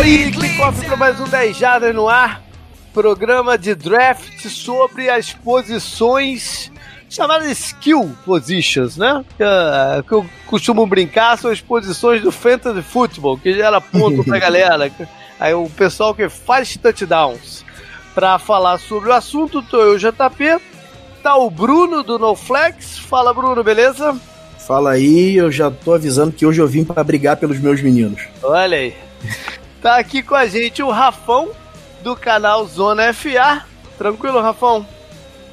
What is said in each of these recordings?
Aí, kickoff para mais um 10 Jardas no ar. Programa de draft sobre as posições chamadas skill positions, né? Que, uh, que eu costumo brincar são as posições do fantasy football, que gera ponto pra galera. Aí o pessoal que faz touchdowns. Pra falar sobre o assunto, tô eu, JP. Tá o Bruno do NoFlex. Fala, Bruno, beleza? Fala aí, eu já tô avisando que hoje eu vim para brigar pelos meus meninos. Olha aí. Tá aqui com a gente o Rafão, do canal Zona FA. Tranquilo, Rafão?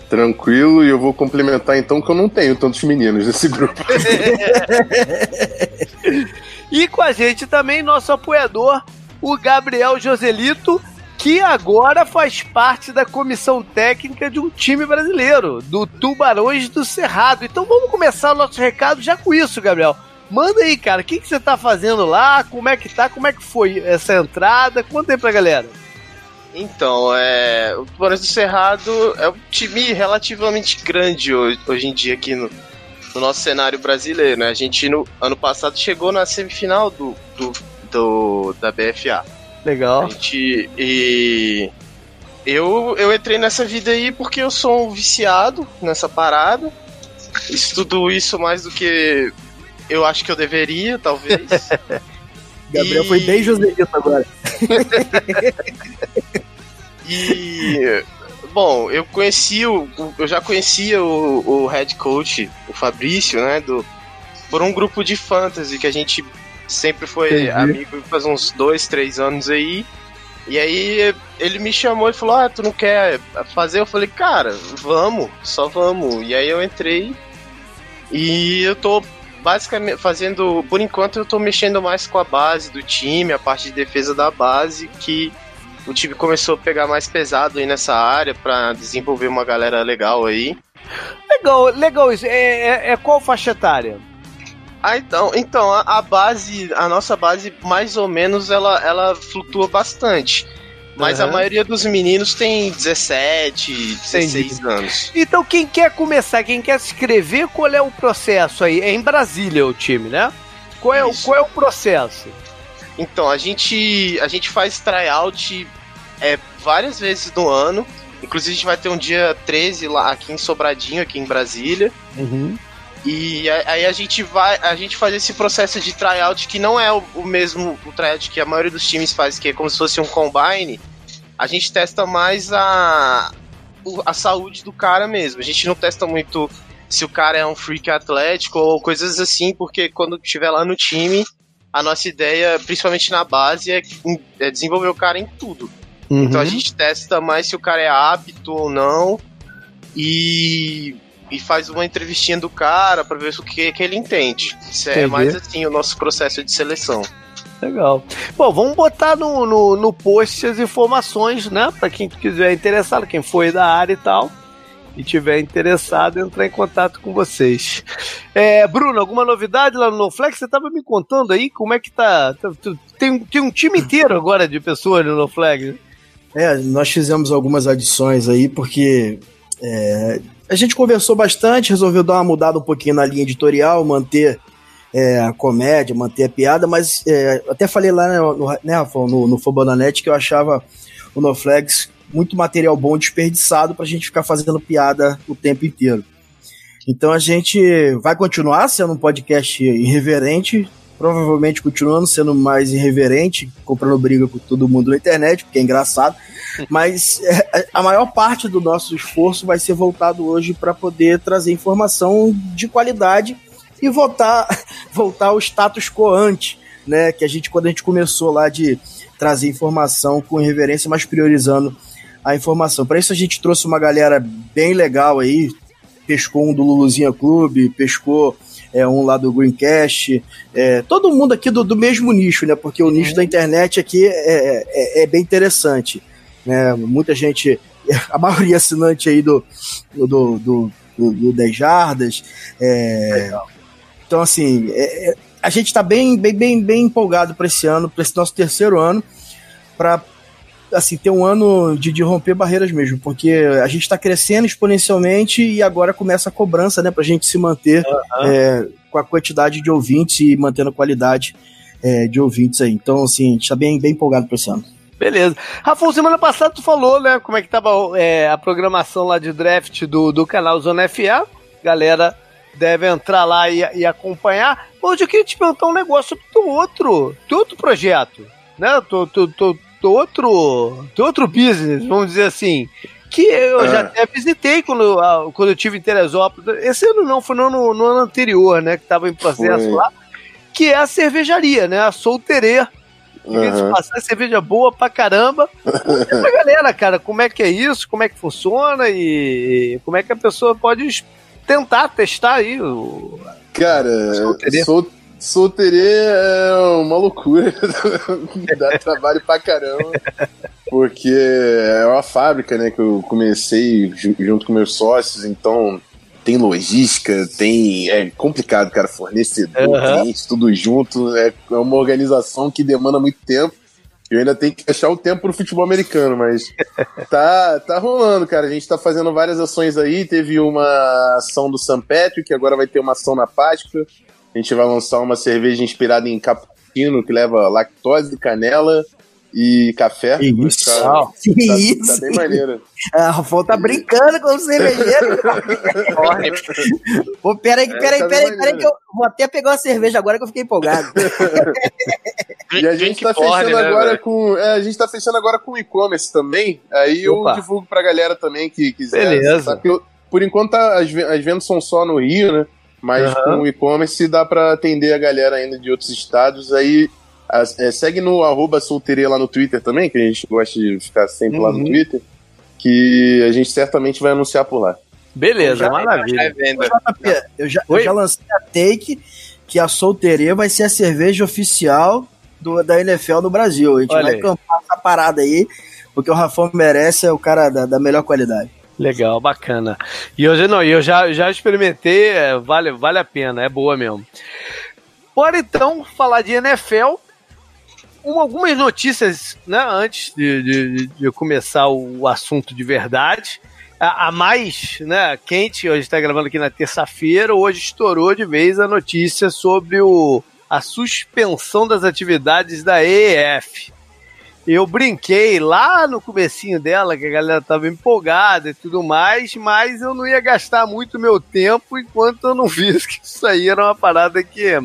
Tranquilo, e eu vou complementar então que eu não tenho tantos meninos nesse grupo. e com a gente também nosso apoiador, o Gabriel Joselito, que agora faz parte da comissão técnica de um time brasileiro, do Tubarões do Cerrado. Então vamos começar o nosso recado já com isso, Gabriel. Manda aí, cara, o que, que você tá fazendo lá? Como é que tá? Como é que foi essa entrada? Conta aí pra galera. Então, é, o Tubarões do Cerrado é um time relativamente grande hoje, hoje em dia aqui no, no, nosso cenário brasileiro, né? A gente no ano passado chegou na semifinal do, do, do da BFA. Legal. A gente, e eu, eu entrei nessa vida aí porque eu sou um viciado nessa parada. Estudo isso mais do que eu acho que eu deveria, talvez. Gabriel e... foi bem Joselito agora. e. Bom, eu conheci o. Eu já conhecia o, o head coach, o Fabrício, né? Do, por um grupo de fantasy que a gente sempre foi Entendi. amigo faz uns dois, três anos aí. E aí ele me chamou e falou: Ah, tu não quer fazer? Eu falei, cara, vamos, só vamos. E aí eu entrei e eu tô basicamente fazendo, por enquanto eu tô mexendo mais com a base do time, a parte de defesa da base, que o time começou a pegar mais pesado aí nessa área para desenvolver uma galera legal aí. Legal, legal isso. É, é, é qual faixa etária? Ah, então, então a, a, base, a nossa base, mais ou menos, ela, ela flutua bastante. Mas uhum. a maioria dos meninos tem 17, 16 Entendi. anos. Então quem quer começar, quem quer se inscrever, qual é o processo aí? É em Brasília o time, né? Qual é, qual é o processo? Então, a gente, a gente faz tryout é, várias vezes no ano. Inclusive a gente vai ter um dia 13 lá aqui em Sobradinho, aqui em Brasília. Uhum. E aí a gente vai, a gente faz esse processo de tryout que não é o, o mesmo o tryout que a maioria dos times faz, que é como se fosse um combine. A gente testa mais a a saúde do cara mesmo. A gente não testa muito se o cara é um freak atlético ou coisas assim, porque quando estiver lá no time, a nossa ideia, principalmente na base, é, é desenvolver o cara em tudo. Uhum. Então a gente testa mais se o cara é apto ou não. E e faz uma entrevistinha do cara para ver o que, que ele entende. Isso é mais assim o nosso processo de seleção. Legal. Bom, vamos botar no, no, no post as informações, né? Para quem quiser interessado, quem foi da área e tal, e tiver interessado, entrar em contato com vocês. É, Bruno, alguma novidade lá no NoFlex? Você estava me contando aí como é que tá. tá tem, tem um time inteiro agora de pessoas no NoFlex. É, nós fizemos algumas adições aí, porque é, a gente conversou bastante, resolveu dar uma mudada um pouquinho na linha editorial, manter é, a comédia, manter a piada, mas é, até falei lá né, no, né, no, no que eu achava o NoFlags muito material bom desperdiçado para a gente ficar fazendo piada o tempo inteiro. Então a gente vai continuar sendo um podcast irreverente, provavelmente continuando sendo mais irreverente, comprando briga com todo mundo na internet, porque é engraçado. Mas é, a maior parte do nosso esforço vai ser voltado hoje para poder trazer informação de qualidade e voltar, voltar ao status quo antes, né? Que a gente, quando a gente começou lá de trazer informação com irreverência, mas priorizando a informação. Para isso a gente trouxe uma galera bem legal aí, pescou um do Luluzinha Clube, pescou é, um lá do Greencast, é, todo mundo aqui do, do mesmo nicho, né? Porque o nicho uhum. da internet aqui é, é, é, bem interessante. Né? Muita gente, a maioria assinante aí do, do, do, do, do 10 Jardas. É, então, assim, é, é, a gente está bem, bem, bem, bem empolgado para esse ano, para esse nosso terceiro ano, para assim, ter um ano de, de romper barreiras mesmo, porque a gente está crescendo exponencialmente e agora começa a cobrança, né, para a gente se manter uhum. é, com a quantidade de ouvintes e mantendo a qualidade é, de ouvintes aí. Então, assim, a gente tá bem, bem empolgado para esse ano. Beleza. Rafael, semana passada tu falou, né, como é que tava é, a programação lá de draft do, do canal Zona FA. Galera deve entrar lá e, e acompanhar. Hoje eu queria te perguntar um negócio teu outro, teu outro projeto, né? Teu, teu, teu, outro, outro business, vamos dizer assim. Que eu já até visitei quando, quando eu tive em Teresópolis. Esse ano não, foi no ano, no ano anterior, né? Que tava em processo foi. lá. Que é a cervejaria, né? A Solteirê. Uhum. passar cerveja boa pra caramba. Pra galera, cara, como é que é isso, como é que funciona e como é que a pessoa pode tentar testar aí o. Cara, solteirê. Sol, solteirê é uma loucura. Dá trabalho pra caramba. Porque é uma fábrica, né, que eu comecei junto com meus sócios, então tem logística, tem. É complicado, cara, fornecedor, uhum. cliente, tudo junto. É, é uma organização que demanda muito tempo. Eu ainda tenho que achar o tempo pro futebol americano, mas tá, tá rolando, cara. A gente tá fazendo várias ações aí. Teve uma ação do St. Patrick, agora vai ter uma ação na Páscoa. A gente vai lançar uma cerveja inspirada em cappuccino, que leva lactose, canela e café. Isso. Tá, tá, isso. Tá bem maneiro. A Rafael tá brincando com o cervejeiro. Pô, peraí, peraí, é, peraí, tá peraí, que eu vou até pegar uma cerveja agora que eu fiquei empolgado. e a gente tá fechando né, agora com. É, a gente tá fechando agora com e-commerce também. Aí Opa. eu divulgo pra galera também que quiser. Beleza. Eu, por enquanto tá, as, as vendas são só no Rio, né? Mas uhum. com o e-commerce dá para atender a galera ainda de outros estados. Aí é, segue no arroba solteiria lá no Twitter também, que a gente gosta de ficar sempre uhum. lá no uhum. Twitter, que a gente certamente vai anunciar por lá. Beleza, já, maravilha. Já, eu, já, eu já lancei a take que a solteiria vai ser a cerveja oficial do, da NFL no Brasil. A gente Olha vai aí. campar essa parada aí, porque o Rafão merece, é o cara da, da melhor qualidade. Legal, bacana. E hoje não, eu já, já experimentei, é, vale, vale a pena, é boa mesmo. Bora então falar de NFL uma, algumas notícias, né, antes de, de, de, começar o assunto de verdade. A mais né, quente, hoje está gravando aqui na terça-feira, hoje estourou de vez a notícia sobre o, a suspensão das atividades da EF. Eu brinquei lá no comecinho dela, que a galera tava empolgada e tudo mais, mas eu não ia gastar muito meu tempo enquanto eu não visse que isso aí era uma parada que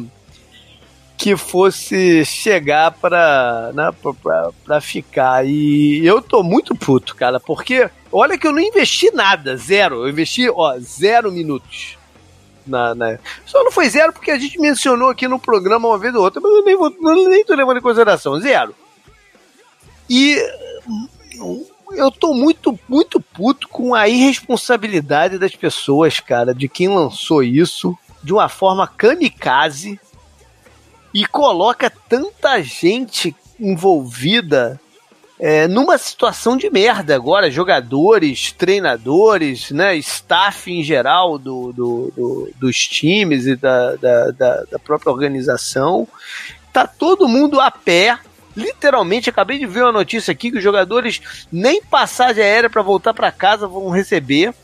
que fosse chegar pra, né, pra, pra, pra, ficar. E eu tô muito puto, cara, porque olha que eu não investi nada, zero. Eu investi, ó, zero minutos. Na, na... Só não foi zero porque a gente mencionou aqui no programa uma vez ou outra, mas eu nem, vou, nem tô levando em consideração, zero. E eu tô muito, muito puto com a irresponsabilidade das pessoas, cara, de quem lançou isso de uma forma kamikaze e coloca tanta gente envolvida é, numa situação de merda agora, jogadores, treinadores, né, staff em geral do, do, do dos times e da, da, da, da, própria organização. Tá todo mundo a pé. Literalmente, acabei de ver uma notícia aqui que os jogadores nem passagem aérea para voltar para casa vão receber.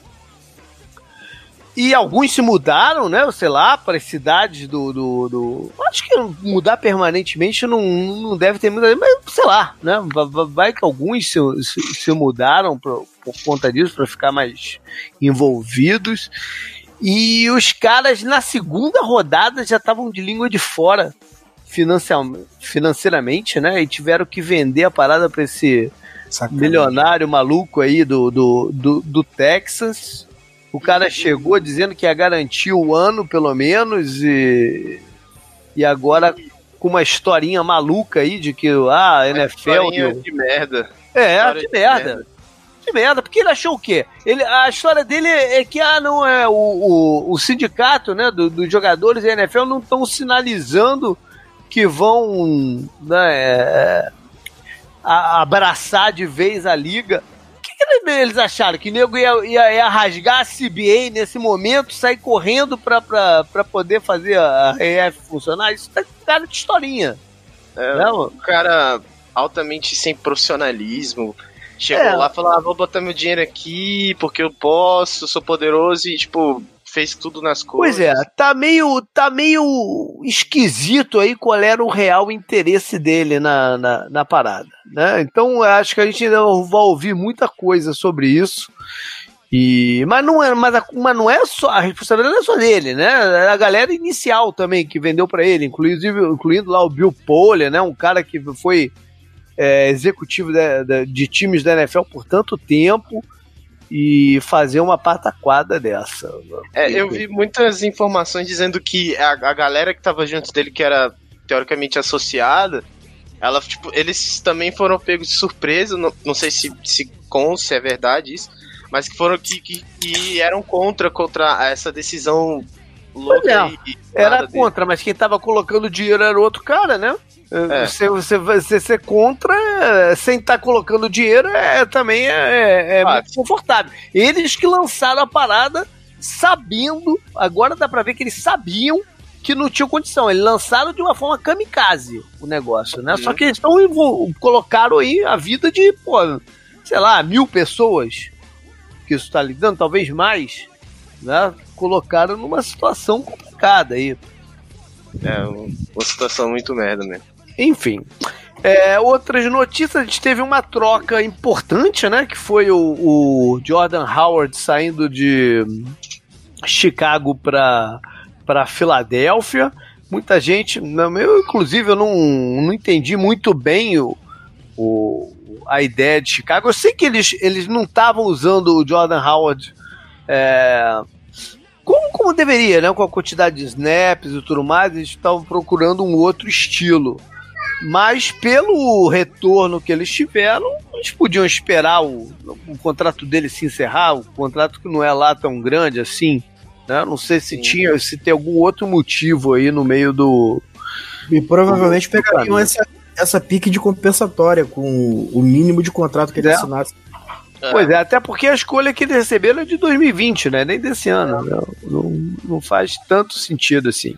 E alguns se mudaram, né? Sei lá, para as cidades do, do, do, Acho que mudar permanentemente não, não deve ter muita. Mas sei lá, né? Vai que alguns se, se, mudaram por, por conta disso, para ficar mais envolvidos. E os caras na segunda rodada já estavam de língua de fora financeiramente, né? E tiveram que vender a parada para esse Sacanagem. milionário maluco aí do, do, do, do Texas o cara chegou dizendo que ia garantir o ano, pelo menos, e, e agora com uma historinha maluca aí de que ah, a NFL. Deu... de merda. É, de, de merda. merda. De merda, porque ele achou o quê? Ele, a história dele é que ah, não é o, o, o sindicato né, do, dos jogadores da NFL não estão sinalizando que vão né, é, abraçar de vez a liga que eles acharam? Que o nego ia, ia, ia, rasgar a CBA nesse momento, sair correndo pra, pra, pra poder fazer a RF funcionar? Isso tá cara de historinha. É, não? um cara altamente sem profissionalismo. Chegou é. lá e falou: ah, vou botar meu dinheiro aqui porque eu posso, sou poderoso e, tipo, fez tudo nas coisas. Pois é, tá meio, tá meio esquisito aí qual era o real interesse dele na, na, na parada, né? Então acho que a gente ainda vai ouvir muita coisa sobre isso. E, mas não é, mas, mas não é só a responsabilidade não é só dele, né? É a galera inicial também que vendeu para ele, inclusive incluindo lá o Bill Poller, né? Um cara que foi é, executivo de, de, de, times da NFL por tanto tempo e fazer uma pataquada dessa. É, eu vi muitas informações dizendo que a, a galera que tava junto dele, que era teoricamente associada, ela, tipo, eles também foram pegos de surpresa, não, não sei se, se com se é verdade isso, mas que foram que, que, que eram contra contra essa decisão louca. É, e, e era contra, dele. mas quem tava colocando dinheiro era outro cara, né? É. Você, você, você ser contra, sem estar tá colocando dinheiro, é, também é, é, é muito confortável. Eles que lançaram a parada sabendo, agora dá pra ver que eles sabiam que não tinha condição. Eles lançaram de uma forma kamikaze o negócio, né? Uhum. Só que eles estão colocaram aí a vida de, pô, sei lá, mil pessoas que isso está lidando, talvez mais, né? Colocaram numa situação complicada aí. É, uma situação muito merda mesmo. Enfim. É, outras notícias, a gente teve uma troca importante, né? Que foi o, o Jordan Howard saindo de Chicago para para Filadélfia. Muita gente, eu inclusive eu não, não entendi muito bem o, o, a ideia de Chicago. Eu sei que eles, eles não estavam usando o Jordan Howard é, como, como deveria, né? Com a quantidade de snaps e tudo mais, eles estavam procurando um outro estilo. Mas pelo retorno que eles tiveram, eles podiam esperar o, o contrato dele se encerrar, o contrato que não é lá tão grande assim. Né? Não sei se Sim. tinha, se tem algum outro motivo aí no meio do. E provavelmente pegariam essa, essa pique de compensatória com o mínimo de contrato que ele é. assinasse. É. Pois é, até porque a escolha que eles receberam é de 2020, né? Nem desse ano. Né? Não, não faz tanto sentido assim.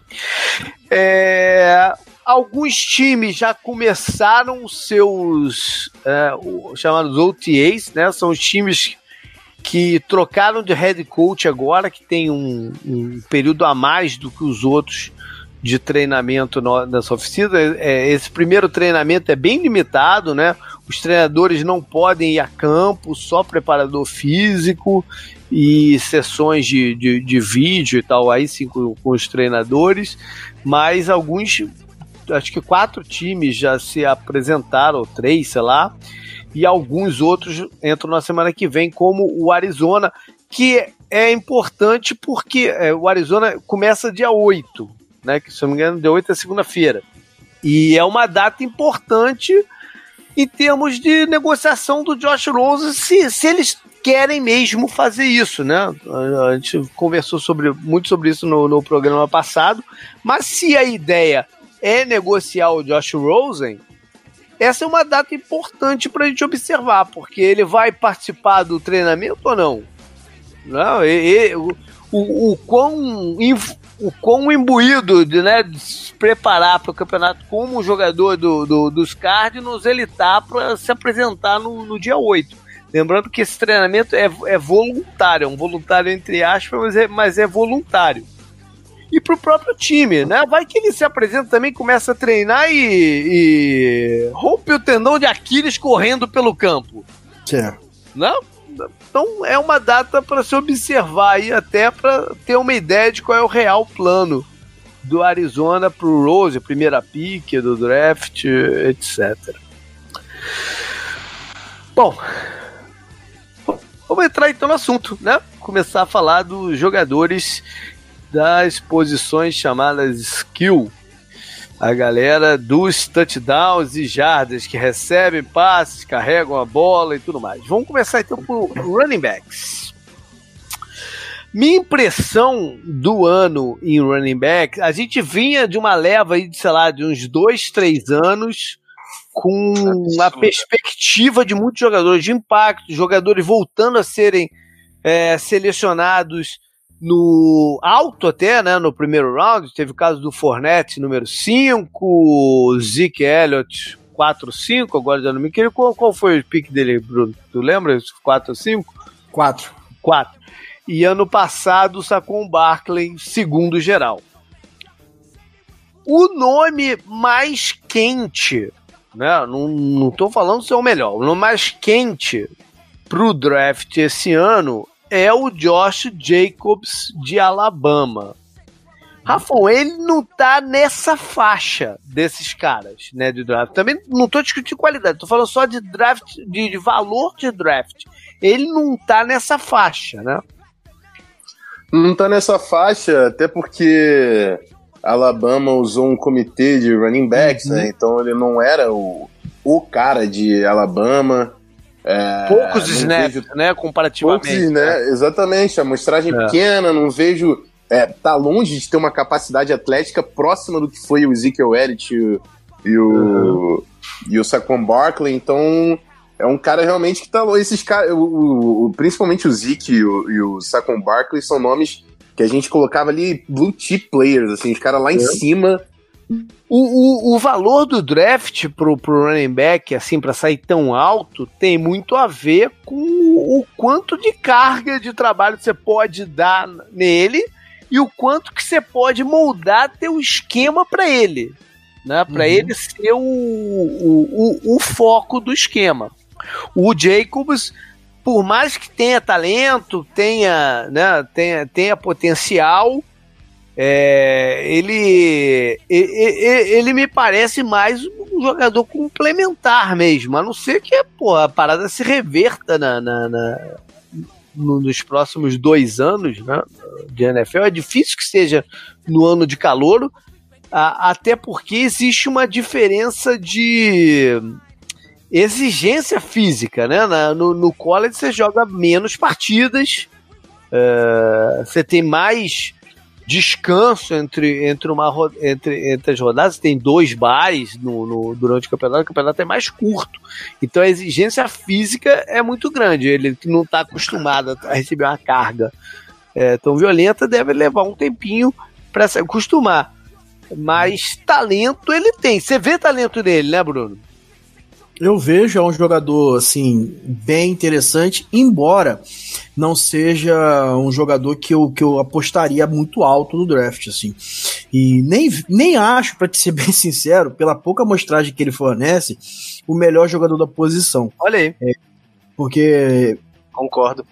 É, alguns times já começaram seus é, chamados OTAs, né? São os times que trocaram de head coach agora, que tem um, um período a mais do que os outros de treinamento nessa oficina. É, esse primeiro treinamento é bem limitado, né? Os treinadores não podem ir a campo, só preparador físico e sessões de, de, de vídeo e tal, aí sim com, com os treinadores, mas alguns, acho que quatro times já se apresentaram, três, sei lá, e alguns outros entram na semana que vem, como o Arizona, que é importante porque é, o Arizona começa dia 8, né? Que se não me engano, dia 8 é segunda-feira. E é uma data importante em termos de negociação do Josh Rose, se, se eles querem mesmo fazer isso, né? A gente conversou sobre, muito sobre isso no, no programa passado, mas se a ideia é negociar o Josh Rosen, essa é uma data importante para a gente observar, porque ele vai participar do treinamento ou não? Não, e, e, o, o, o quão o quão imbuído de, né, de se preparar para o campeonato como jogador do, do, dos Cardinals ele tá para se apresentar no, no, dia 8. Lembrando que esse treinamento é, é voluntário, é um voluntário entre aspas, mas é, mas é voluntário. E para o próprio time, né? Vai que ele se apresenta também, começa a treinar e, e rompe o tendão de Aquiles correndo pelo campo. Certo. Não? Então é uma data para se observar aí, até para ter uma ideia de qual é o real plano do Arizona para o Rose, primeira pick do draft, etc. Bom, vamos entrar então no assunto, né? Começar a falar dos jogadores das posições chamadas skill a galera dos touchdowns e jardas que recebem passes, carregam a bola e tudo mais. Vamos começar então por running backs. Minha impressão do ano em running back, a gente vinha de uma leva aí de, sei lá, de uns dois, três anos com a perspectiva de muitos jogadores de impacto, jogadores voltando a serem é, selecionados no alto até, né, no primeiro round, teve o caso do Fornette, número 5, Zeke Elliott, 4 5, agora já não me queria. Qual, qual foi o pick dele, Bruno? Tu lembra? 4 ou 5? 4. 4. e ano passado sacou um Barkley segundo geral. O nome mais quente, né? Não, não tô falando ser o melhor, o nome mais quente pro draft esse ano é o Josh Jacobs de Alabama. Rafão, ele não tá nessa faixa desses caras, né, de draft. Também não tô discutindo qualidade, tô falando só de draft, de, de valor de draft. Ele não tá nessa faixa, né? Não tá nessa faixa, até porque Alabama usou um comitê de running backs, uhum. né? Então ele não era o, o cara de Alabama. É, poucos snaps, vejo... né? Comparativamente. Poucos, né? Exatamente, a amostragem é. pequena, não vejo. É, tá longe de ter uma capacidade atlética próxima do que foi o Ezekiel Elliott e o, e o, uhum. e o Saquon Barkley, então é um cara realmente que tá louco. Esses caras, principalmente o Zeke e o, e o Saquon Barkley são nomes que a gente colocava ali blue chip players, assim, os caras lá em é. cima. O, o, o valor do draft pro, pro running back, assim, para sair tão alto, tem muito a ver com o quanto de carga de trabalho você pode dar nele e o quanto que você pode moldar teu esquema para ele, né? Para uhum. ele ser o, o, o, o foco do esquema. O Jacobs, por mais que tenha talento, tenha, né, tenha, tenha potencial, é, ele, ele, ele me parece mais um jogador complementar mesmo, a não ser que a parada se reverta na, na, na nos próximos dois anos né, de NFL. É difícil que seja no ano de calor, até porque existe uma diferença de exigência física, né? No, no college você joga menos partidas, uh, você tem mais descanso entre, entre, uma, entre, entre as rodadas, tem dois bares no, no, durante o campeonato, o campeonato é mais curto. Então a exigência física é muito grande. Ele que não está acostumado a receber uma carga é, tão violenta deve levar um tempinho para se acostumar. Mas talento ele tem. Você vê talento nele, né, Bruno? Eu vejo é um jogador assim bem interessante, embora não seja um jogador que eu, que eu apostaria muito alto no draft assim. E nem, nem acho, para ser bem sincero, pela pouca amostragem que ele fornece, o melhor jogador da posição. Olha aí. É, porque concordo.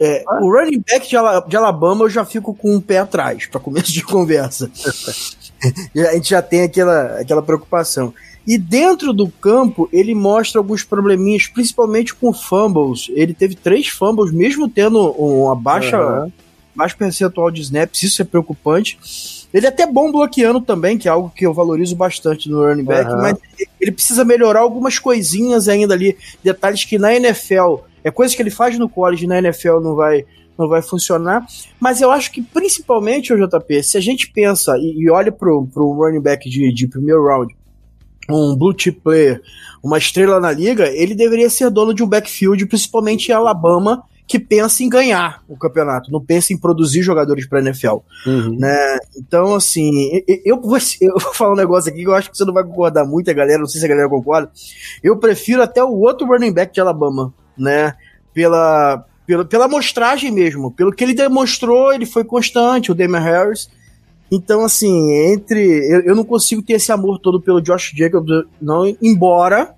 É, ah. O running back de, Alabama eu já fico com um pé atrás, para começo de conversa. a gente já tem aquela, aquela preocupação. E dentro do campo, ele mostra alguns probleminhas, principalmente com fumbles. Ele teve três fumbles, mesmo tendo uma baixa, uhum. baixo percentual de snaps, isso é preocupante. Ele é até bom bloqueando também, que é algo que eu valorizo bastante no running back, uhum. mas ele precisa melhorar algumas coisinhas ainda ali, detalhes que na NFL, é coisas que ele faz no college, na NFL não vai não vai funcionar. Mas eu acho que principalmente o JP, se a gente pensa e, e olha pro, pro running back de, de primeiro round, um blue chip player, uma estrela na liga, ele deveria ser dono de um backfield, principalmente em Alabama, que pensa em ganhar o campeonato, não pensa em produzir jogadores para NFL, uhum. né? Então, assim, eu, vou, eu vou falar um negócio aqui que eu acho que você não vai concordar muito, a galera, não sei se a galera concorda. Eu prefiro até o outro running back de Alabama, né? Pela, pela, pela amostragem mesmo, pelo que ele demonstrou, ele foi constante, o Damian Harris. Então, assim, entre. Eu, eu não consigo ter esse amor todo pelo Josh Jacobs, não, embora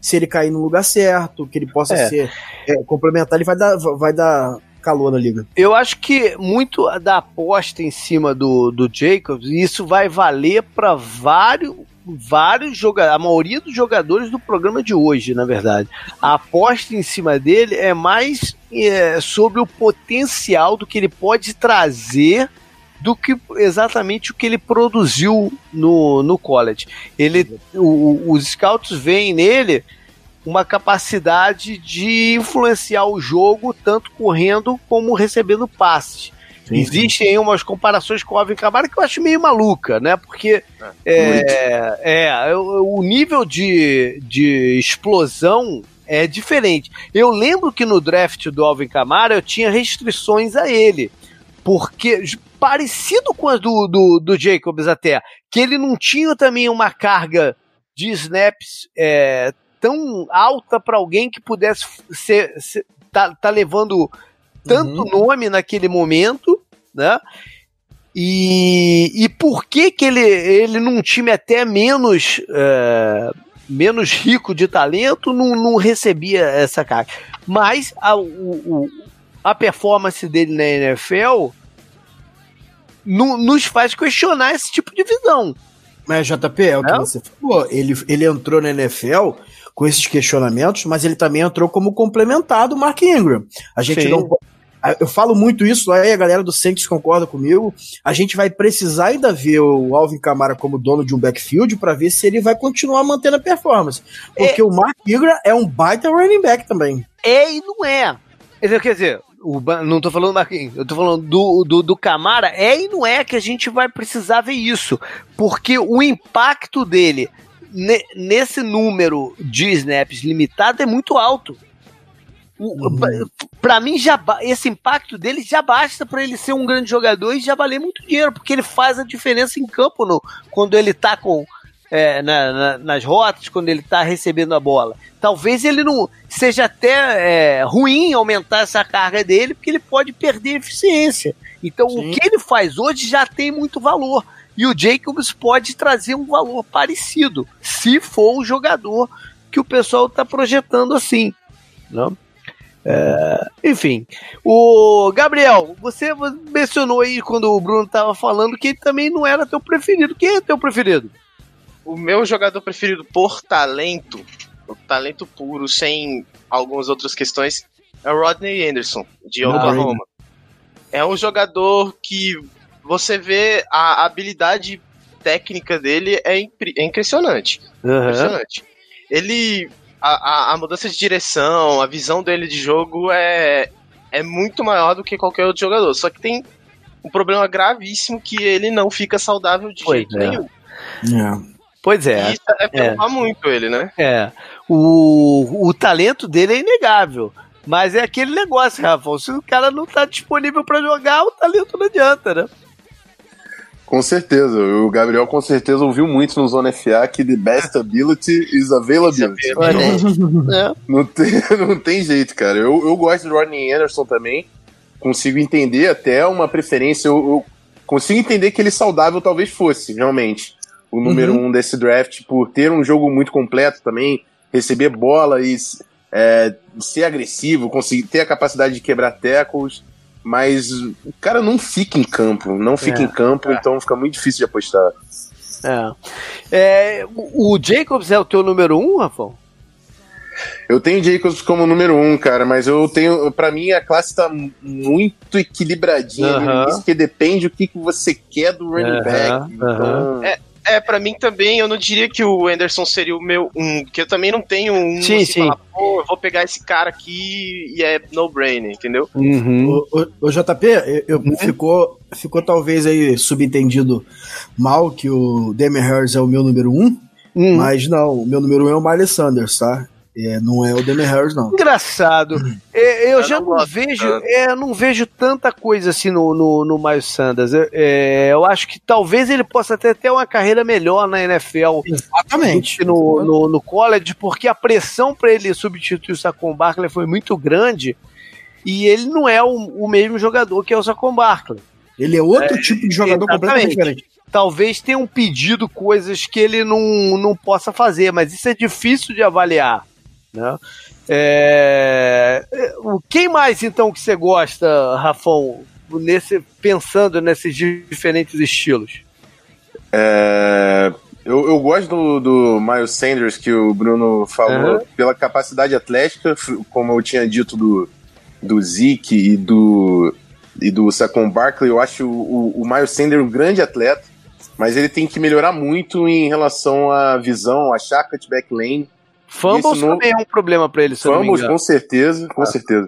se ele cair no lugar certo, que ele possa é. ser é, complementar, ele vai dar, vai dar calor na liga. Eu acho que muito da aposta em cima do, do Jacobs, isso vai valer para vários vários jogadores, a maioria dos jogadores do programa de hoje, na verdade. A aposta em cima dele é mais é, sobre o potencial do que ele pode trazer do que exatamente o que ele produziu no, no college. Ele, o, os scouts veem nele uma capacidade de influenciar o jogo tanto correndo como recebendo passes. Sim, Existem sim. umas comparações com o Alvin Kamara que eu acho meio maluca, né? Porque é, é, é o, o nível de, de explosão é diferente. Eu lembro que no draft do Alvin Kamara eu tinha restrições a ele. Porque parecido com as do, do, do Jacobs até, que ele não tinha também uma carga de snaps é, tão alta para alguém que pudesse ser, ser tá, tá levando tanto uhum. nome naquele momento, né? E, e por que que ele, ele num time até menos é, menos rico de talento não, não recebia essa carga? Mas a, o, o, a performance dele na NFL no, nos faz questionar esse tipo de visão. Mas JP, é o que é? você falou, ele, ele entrou na NFL com esses questionamentos, mas ele também entrou como complementar do Mark Ingram. A gente Sim. não eu falo muito isso, aí a galera do Saints concorda comigo. A gente vai precisar ainda ver o Alvin Kamara como dono de um backfield para ver se ele vai continuar mantendo a performance. Porque é, o Mark Ingram é um baita running back também. É e não é. Quer dizer, o, não tô falando do Marquinhos, eu tô falando do, do, do Camara, é e não é que a gente vai precisar ver isso. Porque o impacto dele ne, nesse número de snaps limitado é muito alto. Uhum. Para mim, já esse impacto dele já basta para ele ser um grande jogador e já valer muito dinheiro, porque ele faz a diferença em campo no, quando ele tá com é, na, na, nas rotas, quando ele está recebendo a bola. Talvez ele não seja até é, ruim aumentar essa carga dele, porque ele pode perder eficiência. Então, Sim. o que ele faz hoje já tem muito valor. E o Jacobs pode trazer um valor parecido, se for o jogador que o pessoal está projetando assim. Não? É, enfim, o Gabriel, você mencionou aí quando o Bruno estava falando que ele também não era teu preferido. Quem é teu preferido? O meu jogador preferido por talento, por talento puro, sem algumas outras questões, é o Rodney Anderson, de ah, Oklahoma. É um jogador que você vê a habilidade técnica dele é, é impressionante. Uhum. Impressionante. Ele. A, a, a, mudança de direção, a visão dele de jogo é, é muito maior do que qualquer outro jogador. Só que tem um problema gravíssimo que ele não fica saudável de jeito é. nenhum. É. Pois é. E isso é preocupar é. muito ele, né? É. O, o talento dele é inegável. Mas é aquele negócio, Rafa. Se o cara não tá disponível para jogar, o talento não adianta, né? Com certeza. O Gabriel com certeza ouviu muito no Zona FA que the best ability is availability. Então, é. não, tem, não tem jeito, cara. Eu, eu gosto do Rodney Anderson também. Consigo entender até uma preferência. Eu, eu consigo entender que ele saudável talvez fosse, realmente o número uhum. um desse draft por ter um jogo muito completo também, receber bola e é, ser agressivo, conseguir ter a capacidade de quebrar tackles, mas o cara não fica em campo, não fica é, em campo, é. então fica muito difícil de apostar. É. é o Jacobs é o teu número um, Rafael? Eu tenho Jacobs como número um, cara, mas eu tenho. para mim, a classe tá muito equilibradinha, uh -huh. que depende do que, que você quer do running uh -huh. back. Então... É, é, pra mim também, eu não diria que o Anderson seria o meu um, que eu também não tenho um sim, assim, sim. Falar, pô, eu vou pegar esse cara aqui e é no-brainer, entendeu? Uhum. O, o, o, JP, eu, uhum. ficou, ficou talvez aí subentendido mal que o Demi Harris é o meu número um, uhum. mas não, o meu número um é o Miley Sanders, tá? É, não é o Demi Harris, não. Engraçado. É, eu, eu, já não, não vejo, é, não vejo tanta coisa assim no, no, no Miles Sanders. É, eu acho que talvez ele possa até ter uma carreira melhor na NFL. Exatamente. No, no, no college, porque a pressão para ele substituir o Saquon Barkley foi muito grande e ele não é o, o mesmo jogador que é o Saquon Barkley. Ele é outro é, tipo de jogador exatamente. completamente diferente talvez tenham pedido coisas que ele não, não possa fazer, mas isso é difícil de avaliar. Né? É... Quem mais então que você gosta, Rafão, nesse, pensando nesses diferentes estilos? É... Eu, eu gosto do, do Miles Sanders que o Bruno falou, uhum. pela capacidade atlética, como eu tinha dito do, do Zeke e do, e do Saquon Barkley. Eu acho o, o Miles Sanders um grande atleta, mas ele tem que melhorar muito em relação à visão, achar cutback lane Fumbles no... também é um problema para ele, se Fumbles, com certeza, com ah. certeza.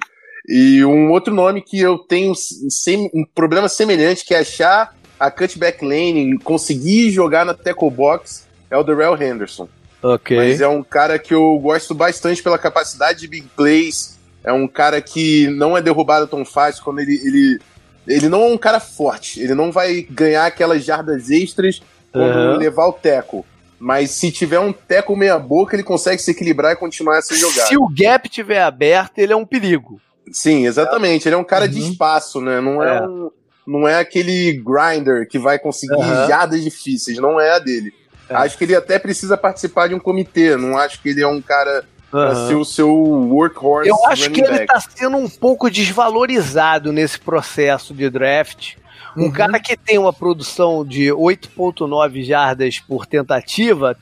E um outro nome que eu tenho sem, um problema semelhante, que é achar a cutback lane, conseguir jogar na tackle box, é o Darrell Henderson. Ok. Mas é um cara que eu gosto bastante pela capacidade de big plays, é um cara que não é derrubado tão fácil quando ele, ele ele não é um cara forte, ele não vai ganhar aquelas jardas extras quando uhum. levar o tackle. Mas se tiver um teco meia boca, ele consegue se equilibrar e continuar essa jogada. Se o gap tiver aberto, ele é um perigo. Sim, exatamente. Ele é um cara uhum. de espaço, né? Não é, é um, não é aquele grinder que vai conseguir uhum. jadas difíceis, não é a dele. É. Acho que ele até precisa participar de um comitê, não acho que ele é um cara Uhum. ser o seu workhorse. Eu acho que ele está sendo um pouco desvalorizado nesse processo de draft. Um uhum. cara que tem uma produção de 8,9 jardas por tentativa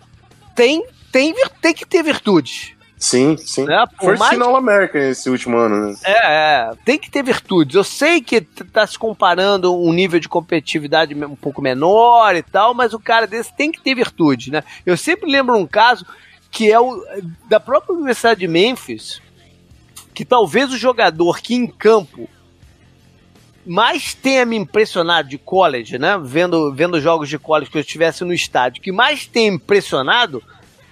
tem, tem, tem que ter virtudes. Sim, sim. Né? First mais... Final American esse último ano, né? É, é, tem que ter virtudes. Eu sei que tá se comparando um nível de competitividade um pouco menor e tal, mas o cara desse tem que ter virtudes, né? Eu sempre lembro um caso que é o da própria Universidade de Memphis, que talvez o jogador que em campo mais tenha me impressionado de college, né? Vendo, vendo jogos de college que eu estivesse no estádio, que mais tenha impressionado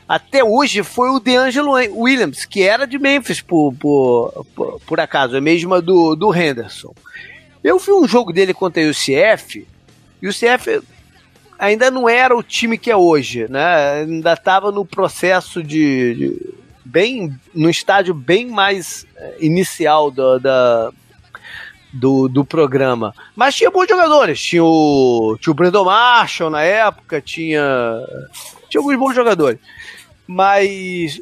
até hoje foi o DeAngelo Williams, que era de Memphis, por, por, por, por acaso, é mesmo do, do Henderson. Eu vi um jogo dele contra o UCF, e o UCF ainda não era o time que é hoje, né? Ainda estava no processo de, de, bem no estádio bem mais eh, inicial do, da, do, do programa. Mas tinha bons jogadores. Tinha o, tinha o Brandon Marshall na época, tinha, tinha alguns bons jogadores. Mas.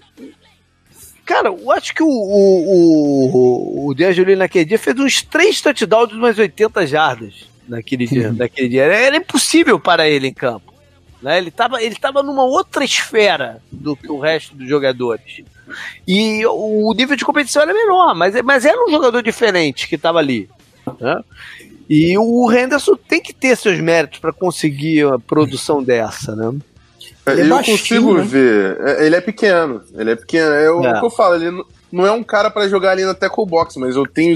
Cara, eu acho que o, o, o, o D'Angelino naquele dia fez uns três touchdowns de umas 80 jardas naquele dia. naquele dia. Era, era, impossível para ele em campo. Né? Ele estava ele tava numa outra esfera do que o resto dos jogadores. E o nível de competição era menor, mas, mas era um jogador diferente que estava ali. Né? E o Henderson tem que ter seus méritos para conseguir a produção dessa, né? Ele é eu baixinho, consigo né? ver. É, ele é pequeno. Ele é pequeno. É o é. que eu falo. Ele não é um cara para jogar ali na tackle box, mas eu tenho.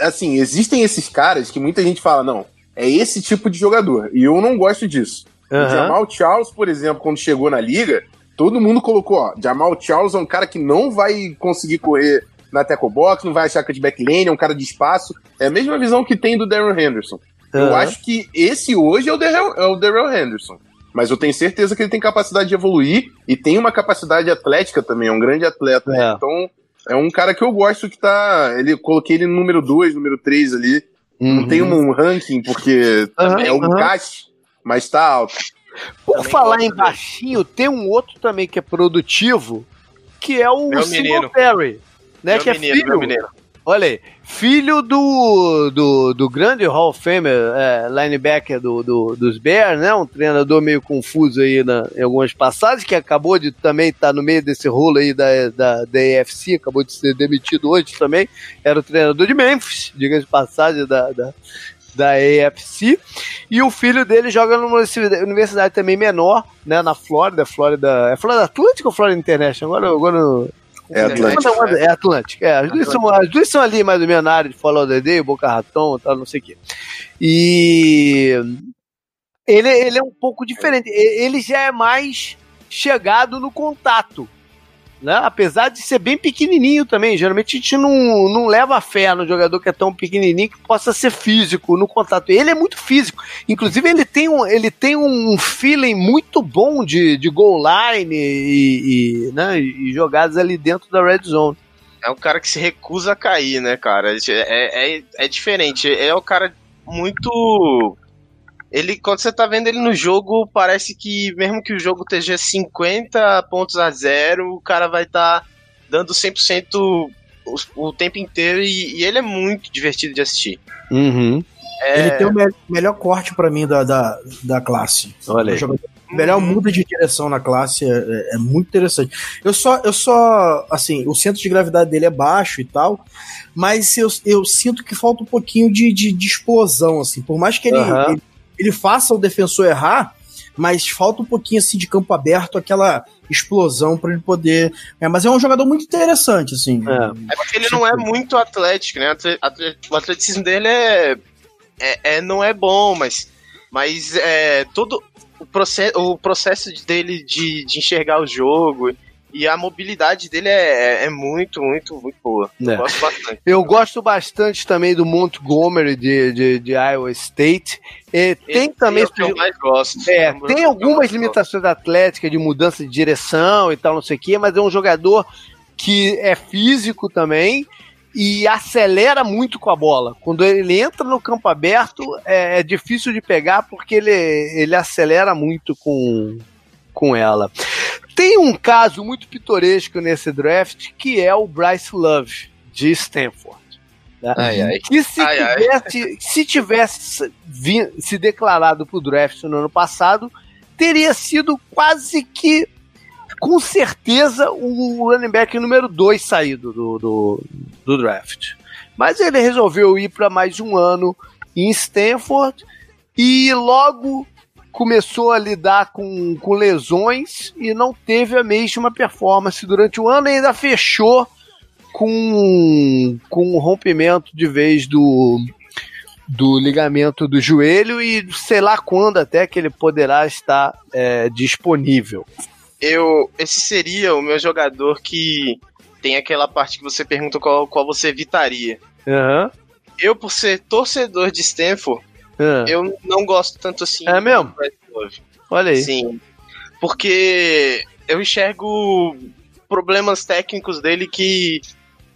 Assim, existem esses caras que muita gente fala, não, é esse tipo de jogador. E eu não gosto disso. Uhum. O Jamal Charles, por exemplo, quando chegou na liga, todo mundo colocou, ó, Jamal Charles é um cara que não vai conseguir correr na tackle box, não vai achar que é de backlane, é um cara de espaço. É a mesma visão que tem do Darren Henderson. Uhum. Eu acho que esse hoje é o Darrell, é o Darrell Henderson. Mas eu tenho certeza que ele tem capacidade de evoluir e tem uma capacidade atlética também, é um grande atleta. É. Então, é um cara que eu gosto que tá. Ele, coloquei ele no número 2, número 3 ali. Uhum. Não tem um ranking, porque uhum, é um uhum. encaixe, mas tá alto. Por também falar em baixinho, tem um outro também que é produtivo, que é o Singletary, né? Meu que é menino, é filho. Olha aí, filho do, do, do grande Hall of Famer, é, linebacker do, do, dos Bears, né? Um treinador meio confuso aí na, em algumas passagens, que acabou de também estar tá no meio desse rolo aí da, da, da AFC, acabou de ser demitido hoje também. Era o treinador de Memphis, diga de passagem, da, da, da AFC. E o filho dele joga numa universidade também menor, né? Na Flórida, Flórida. É Flórida Atlântica ou Flórida International? Agora, agora é Atlântico. É, é Atlântico. É, as, duas são, as duas são ali mais ou menos na área de Follow the Day, Boca Raton tal, não sei o quê. E ele, ele é um pouco diferente. Ele já é mais chegado no contato né? Apesar de ser bem pequenininho também. Geralmente a gente não, não leva fé no jogador que é tão pequenininho que possa ser físico no contato. Ele é muito físico. Inclusive, ele tem um, ele tem um feeling muito bom de, de goal line e, e, né? e jogadas ali dentro da red zone. É um cara que se recusa a cair, né, cara? É, é, é diferente. É o cara muito ele quando você tá vendo ele no jogo, parece que mesmo que o jogo esteja 50 pontos a zero, o cara vai estar tá dando 100% o, o tempo inteiro e, e, ele é muito divertido de assistir. Uhum. É... Ele tem o me melhor corte para mim da, da, da classe. Olha aí. O melhor uhum. muda de direção na classe é, é, é, muito interessante. Eu só, eu só, assim, o centro de gravidade dele é baixo e tal, mas eu, eu sinto que falta um pouquinho de, de, de explosão, assim. Por mais que ele, uhum. ele ele faça o defensor errar, mas falta um pouquinho assim de campo aberto, aquela explosão para ele poder. É, mas é um jogador muito interessante, assim. É, é porque ele não é muito atlético, né? O atleticismo dele é, é, é não é bom, mas, mas é, todo o processo, o processo dele de, de enxergar o jogo e a mobilidade dele é, é, é muito, muito, muito boa. É. Eu gosto bastante. Eu gosto bastante também do Montgomery de, de, de Iowa State. Tem também. É que eu mais gosto. É, tem algumas limitações atléticas de mudança de direção e tal, não sei o quê, mas é um jogador que é físico também e acelera muito com a bola. Quando ele entra no campo aberto, é, é difícil de pegar porque ele, ele acelera muito com, com ela. Tem um caso muito pitoresco nesse draft que é o Bryce Love, de Stanford. Né? Ai, ai. Que se ai, tivesse, se tivesse se declarado para o draft no ano passado, teria sido quase que com certeza o running back número 2 saído do, do, do, draft. Mas ele resolveu ir para mais um ano em Stanford e logo começou a lidar com, com lesões e não teve a mesma performance durante o ano e ainda fechou com, com um rompimento de vez do, do ligamento do joelho e sei lá quando até que ele poderá estar é, disponível. Eu, esse seria o meu jogador que tem aquela parte que você pergunta qual, qual você evitaria. Uhum. Eu, por ser torcedor de Stanford, uhum. eu não gosto tanto assim. É mesmo? Olha aí. Sim. Porque eu enxergo problemas técnicos dele que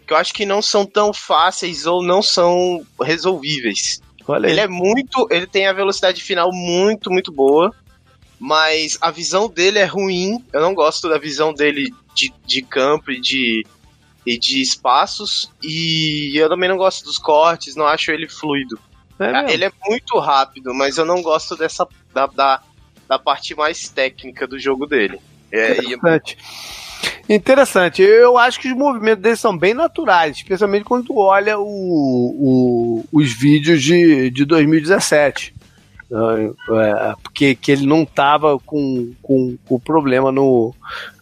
que eu acho que não são tão fáceis ou não são resolvíveis. Olha ele é muito. Ele tem a velocidade final muito, muito boa. Mas a visão dele é ruim. Eu não gosto da visão dele de, de campo e de, e de espaços. E eu também não gosto dos cortes, não acho ele fluido. É ele é muito rápido, mas eu não gosto dessa. da, da, da parte mais técnica do jogo dele. É, Interessante. E, Interessante. Eu acho que os movimentos deles são bem naturais, especialmente quando tu olha o, o, os vídeos de, de 2017. É, porque que ele não estava com, com, com problema no,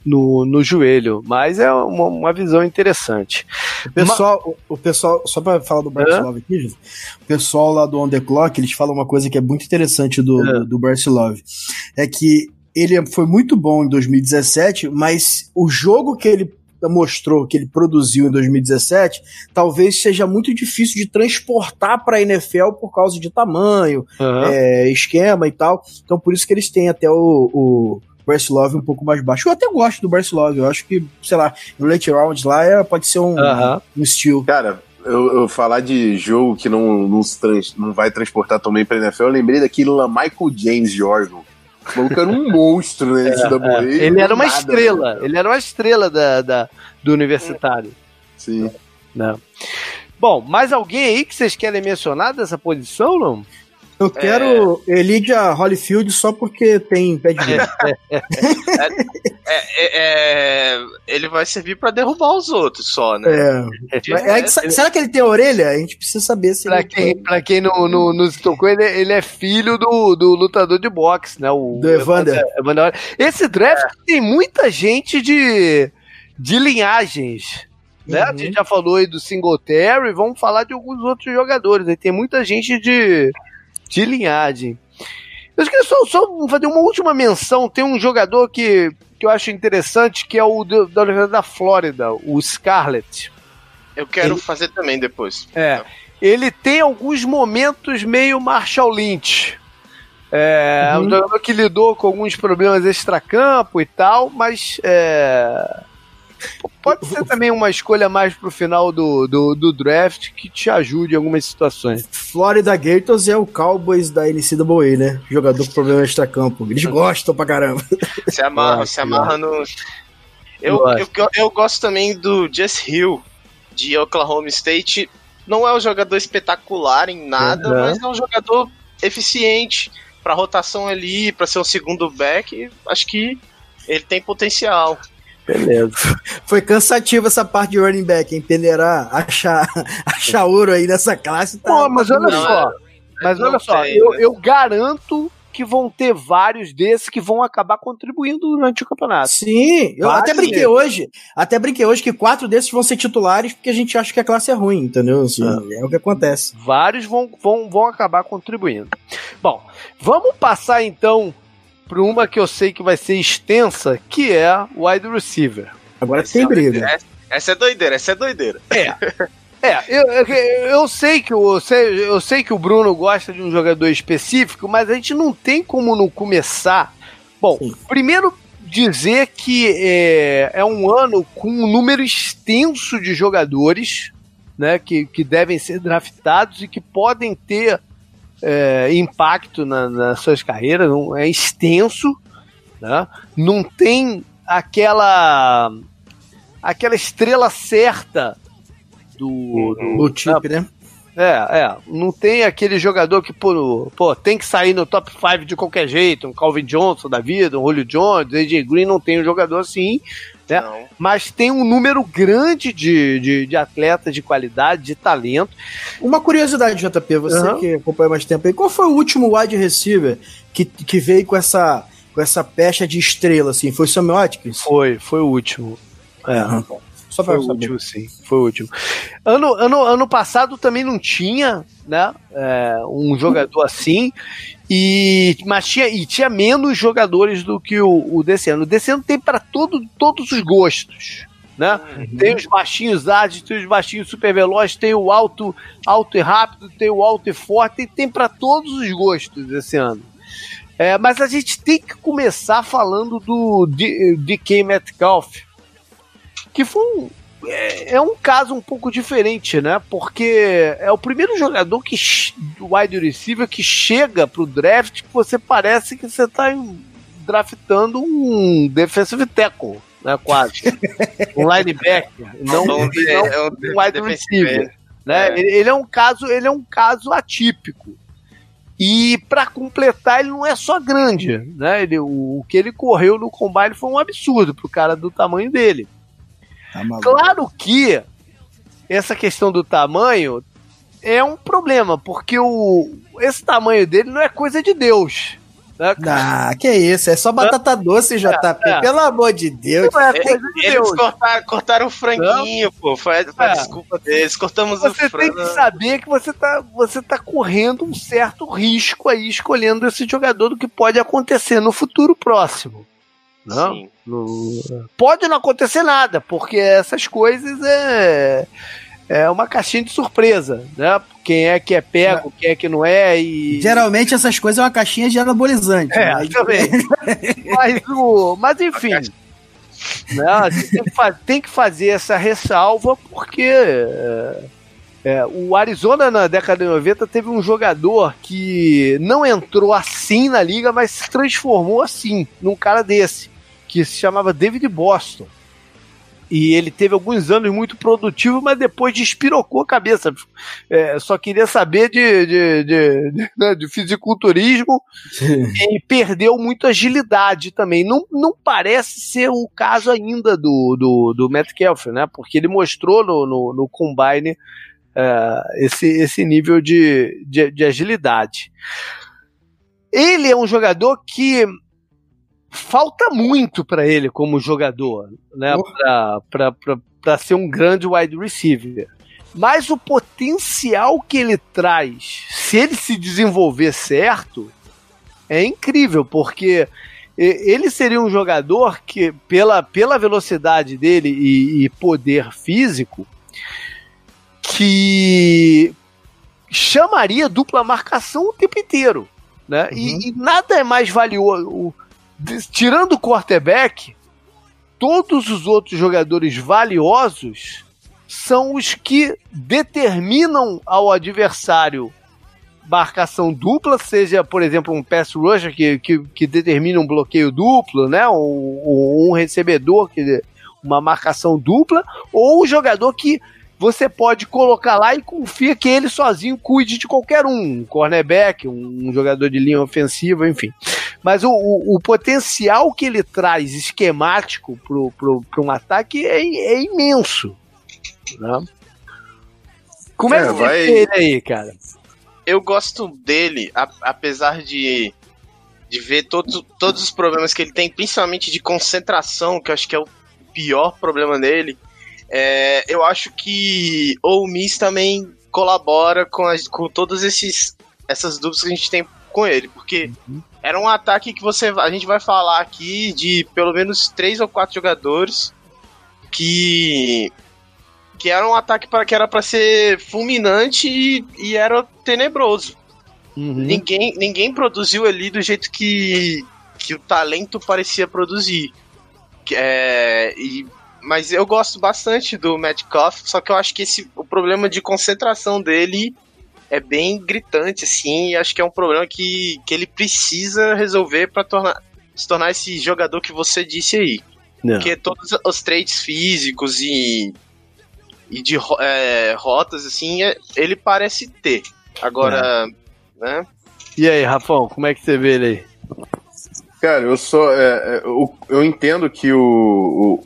no, no joelho, mas é uma, uma visão interessante. O pessoal, o, o pessoal só para falar do Barcelona aqui, o pessoal lá do On The Clock, eles falam uma coisa que é muito interessante do, é. do, do Barcelona, é que ele foi muito bom em 2017, mas o jogo que ele mostrou, que ele produziu em 2017, talvez seja muito difícil de transportar para a NFL por causa de tamanho, uhum. é, esquema e tal. Então por isso que eles têm até o, o Bryce Love um pouco mais baixo. Eu até gosto do Bryce Love, eu acho que, sei lá, no late round lá é, pode ser um, uhum. um estilo. Cara, eu, eu, falar de jogo que não, não, trans, não vai transportar também para NFL, eu lembrei daquele lá Michael James de Oregon. O maluco era um monstro, né? É, da é. Ele era uma nada, estrela. Né? Ele era uma estrela da, da, do universitário. Sim. Não. Bom, mais alguém aí que vocês querem mencionar dessa posição, não? Eu quero é... Elijah Holyfield só porque tem pé de é, é, é, Ele vai servir para derrubar os outros só, né? É. será que ele tem orelha? A gente precisa saber se. Pra quem, pra quem não, não, não se tocou, ele, ele é filho do, do lutador de boxe, né? O, do Evander. Evander. Esse draft tem muita gente de, de linhagens. Né? Uhum. A gente já falou aí do Singletary, vamos falar de alguns outros jogadores. Aí tem muita gente de, de linhagem. Eu queria só, só fazer uma última menção. Tem um jogador que, que eu acho interessante, que é o do, da Universidade da Flórida, o Scarlett. Eu quero ele, fazer também depois. É. Ele tem alguns momentos meio Marshall Lynch. É uhum. um jogador que lidou com alguns problemas extracampo e tal, mas é, Pode ser também uma escolha mais pro final do, do, do, draft que te ajude em algumas situações. Florida Gators é o Cowboys da NCAA, né? Jogador com problema extra-campo. Eles gostam pra caramba. Se amarra, se amarra no. Eu, eu, eu, eu, gosto também do Jess Hill, de Oklahoma State. Não é um jogador espetacular em nada, uhum. mas é um jogador eficiente para rotação ali, para ser um segundo back. Acho que ele tem potencial. Beleza. Foi cansativo essa parte de running back, hein? Peneirar, achar, achar ouro aí nessa classe. Tá, Pô, mas olha não, só. Mas olha só, eu, né? eu garanto que vão ter vários desses que vão acabar contribuindo durante o campeonato. Sim, eu até brinquei hoje, até brinquei hoje que quatro desses vão ser titulares porque a gente acha que a classe é ruim, entendeu? Assim, é. é o que acontece. Vários vão, vão, vão acabar contribuindo. Bom, vamos passar então para uma que eu sei que vai ser extensa, que é o wide receiver. Agora tem é briga. Essa é doideira, essa é doideira. É. É, eu, eu, eu, sei que o, eu, sei, eu sei que o Bruno gosta de um jogador específico, mas a gente não tem como não começar. Bom, Sim. primeiro dizer que é, é um ano com um número extenso de jogadores, né, que, que devem ser draftados e que podem ter é, impacto na, nas suas carreiras. É extenso, né? não tem aquela aquela estrela certa do, do, do chip, né? É, é. Não tem aquele jogador que, pô, pô, tem que sair no top 5 de qualquer jeito. Um Calvin Johnson da vida, um Julio Jones, AJ Green, não tem um jogador assim. Né? Mas tem um número grande de, de, de, atletas de qualidade, de talento. Uma curiosidade, JP, você uhum. que acompanha mais tempo aí, qual foi o último wide receiver que, que veio com essa, com essa pecha de estrela, assim? Foi o Samuel Atkins? Foi, foi o último. É. Uhum. Só foi o último, sim. Foi o último. Ano, ano, ano passado também não tinha, né? É, um jogador assim. E, mas tinha, e tinha menos jogadores do que o, o desse ano. O desse ano tem para todo, todos os gostos. Né? Uhum. Tem os baixinhos ágeis, tem os baixinhos super velozes, tem o alto, alto e rápido, tem o alto e forte, tem, tem para todos os gostos esse ano. É, mas a gente tem que começar falando do DK Metcalf, que foi um, é, é, um caso um pouco diferente, né? Porque é o primeiro jogador que wide receiver que chega pro draft que você parece que você tá draftando um defensive tackle, né? Quase. um linebacker, não, não, não é um wide receiver. Né? É. Ele, ele, é um caso, ele é um caso atípico. E para completar, ele não é só grande, né? Ele, o, o que ele correu no combine foi um absurdo pro cara do tamanho dele. Tá claro que essa questão do tamanho é um problema, porque o, esse tamanho dele não é coisa de Deus. Né, ah, que isso, é só batata doce, JP, é, é. pelo amor de Deus. Não é coisa de Eles Deus. Cortaram, cortaram o franguinho, não. pô, foi, foi é. desculpa deles, cortamos você o frango. Você tem que saber que você tá, você tá correndo um certo risco aí, escolhendo esse jogador do que pode acontecer no futuro próximo. Não, não, pode não acontecer nada, porque essas coisas é, é uma caixinha de surpresa, né? Quem é que é pego, quem é que não é e... Geralmente essas coisas é uma caixinha de anabolizante. É, mas... também. mas, o, mas enfim, né? tem, que tem que fazer essa ressalva porque... É, é, o Arizona na década de 90 teve um jogador que não entrou assim na liga, mas se transformou assim, num cara desse que se chamava David Boston. E ele teve alguns anos muito produtivo, mas depois despirocou a cabeça. É, só queria saber de, de, de, de, né, de fisiculturismo e perdeu muito agilidade também. Não, não parece ser o caso ainda do, do, do Metcalf, né? Porque ele mostrou no, no, no Combine uh, esse, esse nível de, de, de agilidade. Ele é um jogador que falta muito para ele como jogador, né? Para ser um grande wide receiver. Mas o potencial que ele traz, se ele se desenvolver certo, é incrível, porque ele seria um jogador que, pela, pela velocidade dele e, e poder físico, que chamaria dupla marcação o tempo inteiro. Né? Uhum. E, e, nada é mais valioso tirando o quarterback, todos os outros jogadores valiosos são os que determinam ao adversário marcação dupla, seja, por exemplo, um pass rusher que, que, que determina um bloqueio duplo, né? Um, um recebedor, que, uma marcação dupla, ou o jogador que você pode colocar lá e confia que ele sozinho cuide de qualquer um, um cornerback, um, um jogador de linha ofensiva, enfim. Mas o, o, o, potencial que ele traz esquemático para um ataque é, é imenso. Né? Como é, é que vai... ele aí, cara? Eu gosto dele, a, apesar de, de ver todos, todos os problemas que ele tem, principalmente de concentração, que eu acho que é o pior problema dele. É, eu acho que o Miss também colabora com, as, com todas esses essas dúvidas que a gente tem com ele, porque uhum. Era um ataque que você. A gente vai falar aqui de pelo menos três ou quatro jogadores que. Que era um ataque para que era para ser fulminante e, e era tenebroso. Uhum. Ninguém, ninguém produziu ali do jeito que, que o talento parecia produzir. É, e mas eu gosto bastante do Metcalf, só que eu acho que esse, o problema de concentração dele é bem gritante, assim, e acho que é um problema que, que ele precisa resolver para tornar, se tornar esse jogador que você disse aí. Não. Porque todos os traits físicos e, e de é, rotas, assim, é, ele parece ter. Agora, é. né? E aí, Rafão, como é que você vê ele aí? Cara, eu sou. É, é, eu, eu entendo que o,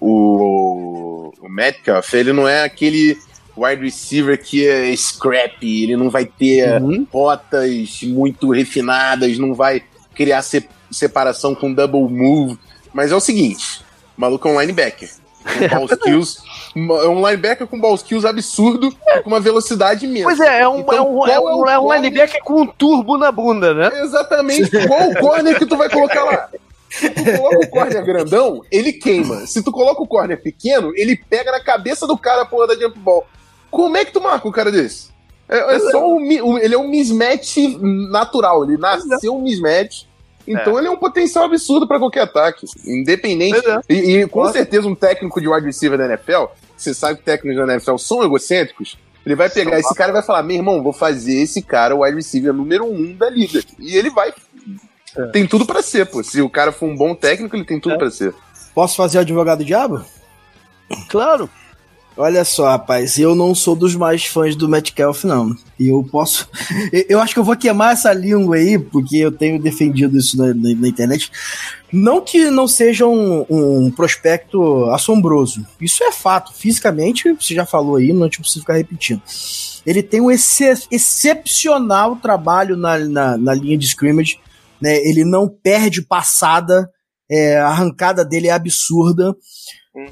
o, o, o Metcalf, ele não é aquele wide receiver que é scrappy, ele não vai ter uhum. rotas muito refinadas, não vai criar se, separação com double move. Mas é o seguinte: o maluco é um linebacker. Com ball skills, é um linebacker com ball skills absurdo, com uma velocidade imensa. Pois é, é um, então, é um, é um, é um linebacker com um turbo na bunda, né? Exatamente. Qual o corner que tu vai colocar lá? Se tu coloca o corner grandão, ele queima. Se tu coloca o corner pequeno, ele pega na cabeça do cara a porra da jump ball. Como é que tu marca um cara desse? É, é só um, um, ele é um mismatch natural, ele nasceu um mismatch. Então é. ele é um potencial absurdo para qualquer ataque, independente. É. E, e, com Nossa. certeza um técnico de wide receiver da NFL, você sabe que técnicos da NFL são egocêntricos, ele vai pegar esse cara e vai falar: meu irmão, vou fazer esse cara o wide receiver número um da liga. E ele vai. É. Tem tudo para ser, pô. Se o cara for um bom técnico, ele tem tudo é. para ser. Posso fazer o advogado diabo? Claro. Olha só, rapaz, eu não sou dos mais fãs do Metcalf, não. E eu posso. Eu acho que eu vou queimar essa língua aí, porque eu tenho defendido isso na, na, na internet. Não que não seja um, um, prospecto assombroso. Isso é fato. Fisicamente, você já falou aí, não precisa ficar repetindo. Ele tem um ex excepcional trabalho na, na, na, linha de scrimmage. Né? Ele não perde passada. É, a arrancada dele é absurda.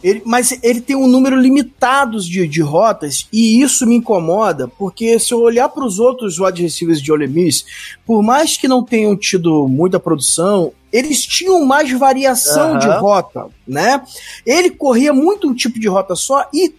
Ele, mas ele tem um número limitado de, de rotas e isso me incomoda, porque se eu olhar para os outros wide receivers de Ole Miss, por mais que não tenham tido muita produção, eles tinham mais variação uhum. de rota, né? Ele corria muito um tipo de rota só e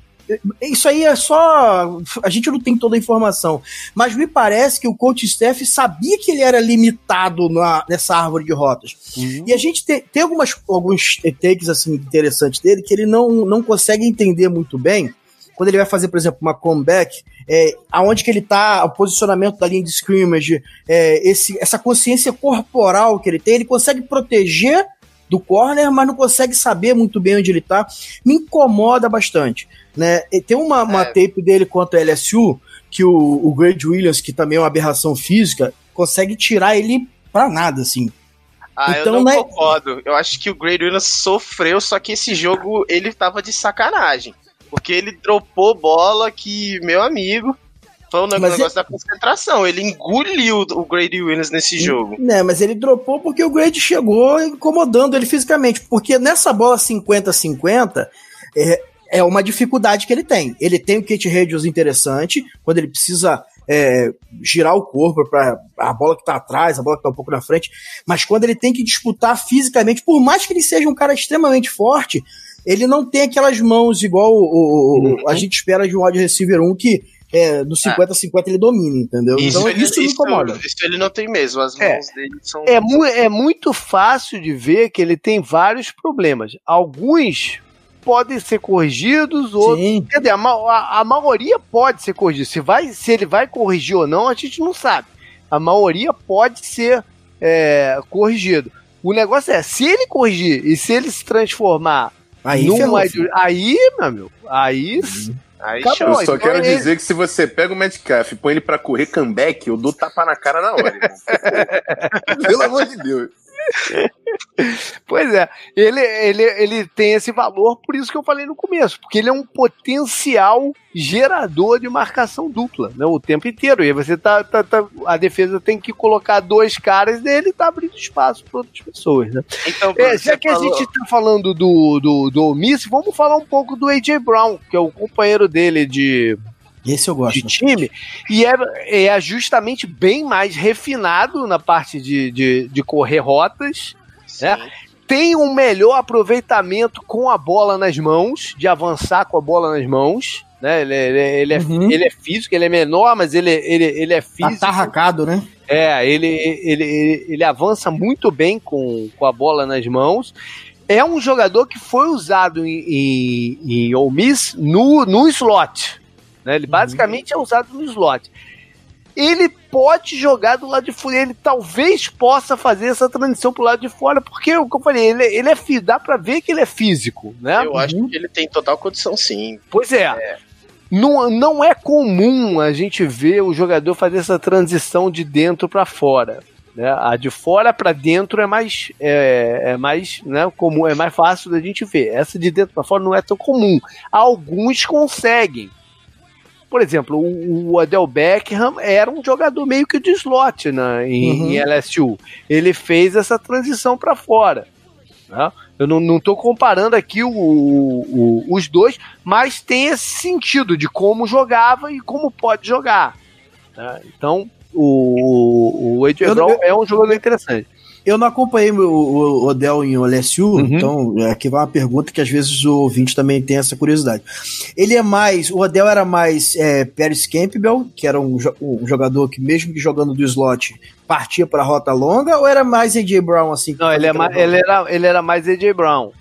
isso aí é só. A gente não tem toda a informação. Mas me parece que o coach Steph sabia que ele era limitado na, nessa árvore de rotas. Uhum. E a gente te, tem algumas, alguns takes assim, interessantes dele que ele não, não consegue entender muito bem. Quando ele vai fazer, por exemplo, uma comeback, é, aonde que ele tá, o posicionamento da linha de scrimmage, é, esse, essa consciência corporal que ele tem, ele consegue proteger do corner, mas não consegue saber muito bem onde ele tá. Me incomoda bastante. Né? E tem uma, uma é. tape dele contra a LSU que o, o Greg Williams, que também é uma aberração física, consegue tirar ele pra nada, assim. Ah, então, eu não né... concordo. Eu acho que o Greg Williams sofreu, só que esse jogo ele tava de sacanagem. Porque ele dropou bola que, meu amigo, foi um negócio ele... da concentração. Ele engoliu o Grady Williams nesse jogo. Né, mas ele dropou porque o Grady chegou incomodando ele fisicamente. Porque nessa bola 50-50, é, é uma dificuldade que ele tem. Ele tem o kit radius interessante, quando ele precisa é, girar o corpo para a bola que está atrás, a bola que está um pouco na frente, mas quando ele tem que disputar fisicamente, por mais que ele seja um cara extremamente forte, ele não tem aquelas mãos igual o, o, uhum. a gente espera de um wide receiver 1 que é, no 50-50 ah. ele domina, entendeu? Isso, então isso me incomoda. Isso ele não tem mesmo, as é. mãos é, dele são. É, mu é muito fácil de ver que ele tem vários problemas. Alguns podem ser corrigidos, outros. Sim. Quer dizer, a, a, a, maioria pode ser corrigida. Se, vai, se ele vai corrigir ou não, a gente não sabe. A maioria pode ser é, corrigido. O negócio é, se ele corrigir e se ele se transformar aí, num aí, meu amigo, aí. Uhum. Aí Acabou, eu só quero ele... dizer que se você pega o Metcalf e põe ele pra correr comeback, eu dou tapa na cara na hora. Pelo amor de Deus. pois é, ele, ele, ele tem esse valor, por isso que eu falei no começo, porque ele é um potencial gerador de marcação dupla, né, o tempo inteiro. E aí você tá, tá, tá a defesa tem que colocar dois caras dele e tá abrindo espaço para outras pessoas, né? Então, é, já que falou... a gente tá falando do, do, do Miss, vamos falar um pouco do AJ Brown, que é o companheiro dele de esse eu gosto. De time. E é, é justamente bem mais refinado na parte de, de, de correr rotas. Né? Tem um melhor aproveitamento com a bola nas mãos, de avançar com a bola nas mãos. Né? Ele, ele, ele, é, uhum. ele é físico, ele é menor, mas ele, ele, ele é físico. Atarracado, né? É, ele, ele, ele, ele avança muito bem com, com a bola nas mãos. é um jogador que foi usado em, em, em Ole Miss no, no slot. Né? Ele uhum. basicamente é usado no slot. Ele pode jogar do lado de fora, ele talvez possa fazer essa transição pro lado de fora, porque, como eu falei, ele, ele é dá pra ver que ele é físico, né? Eu acho uhum. que ele tem total condição, sim. Pois é. é. Não, não é comum a gente ver o jogador fazer essa transição de dentro para fora. Né? A de fora para dentro é mais é, é, mais né, comum, é mais fácil da gente ver. Essa de dentro para fora não é tão comum. Alguns conseguem. Por exemplo, o, o Adel Beckham era um jogador meio que de slot né, em, uhum. em LSU. Ele fez essa transição para fora. Né? Eu não, tô comparando aqui o, o, os dois, mas tem esse sentido de como jogava e como pode jogar. Né? Então, o, o AJ Brown é um jogador interessante. Eu não acompanhei o, o Odell em LSU, uhum. então aqui vai uma pergunta que às vezes o ouvinte também tem essa curiosidade. Ele é mais, o Odell era mais é, Paris Campbell, que era um, um, jogador que mesmo que jogando do slot partia para a rota longa, ou era mais AJ Brown assim? Não, ele, é mais, ele, era, ele era mais AJ Brown.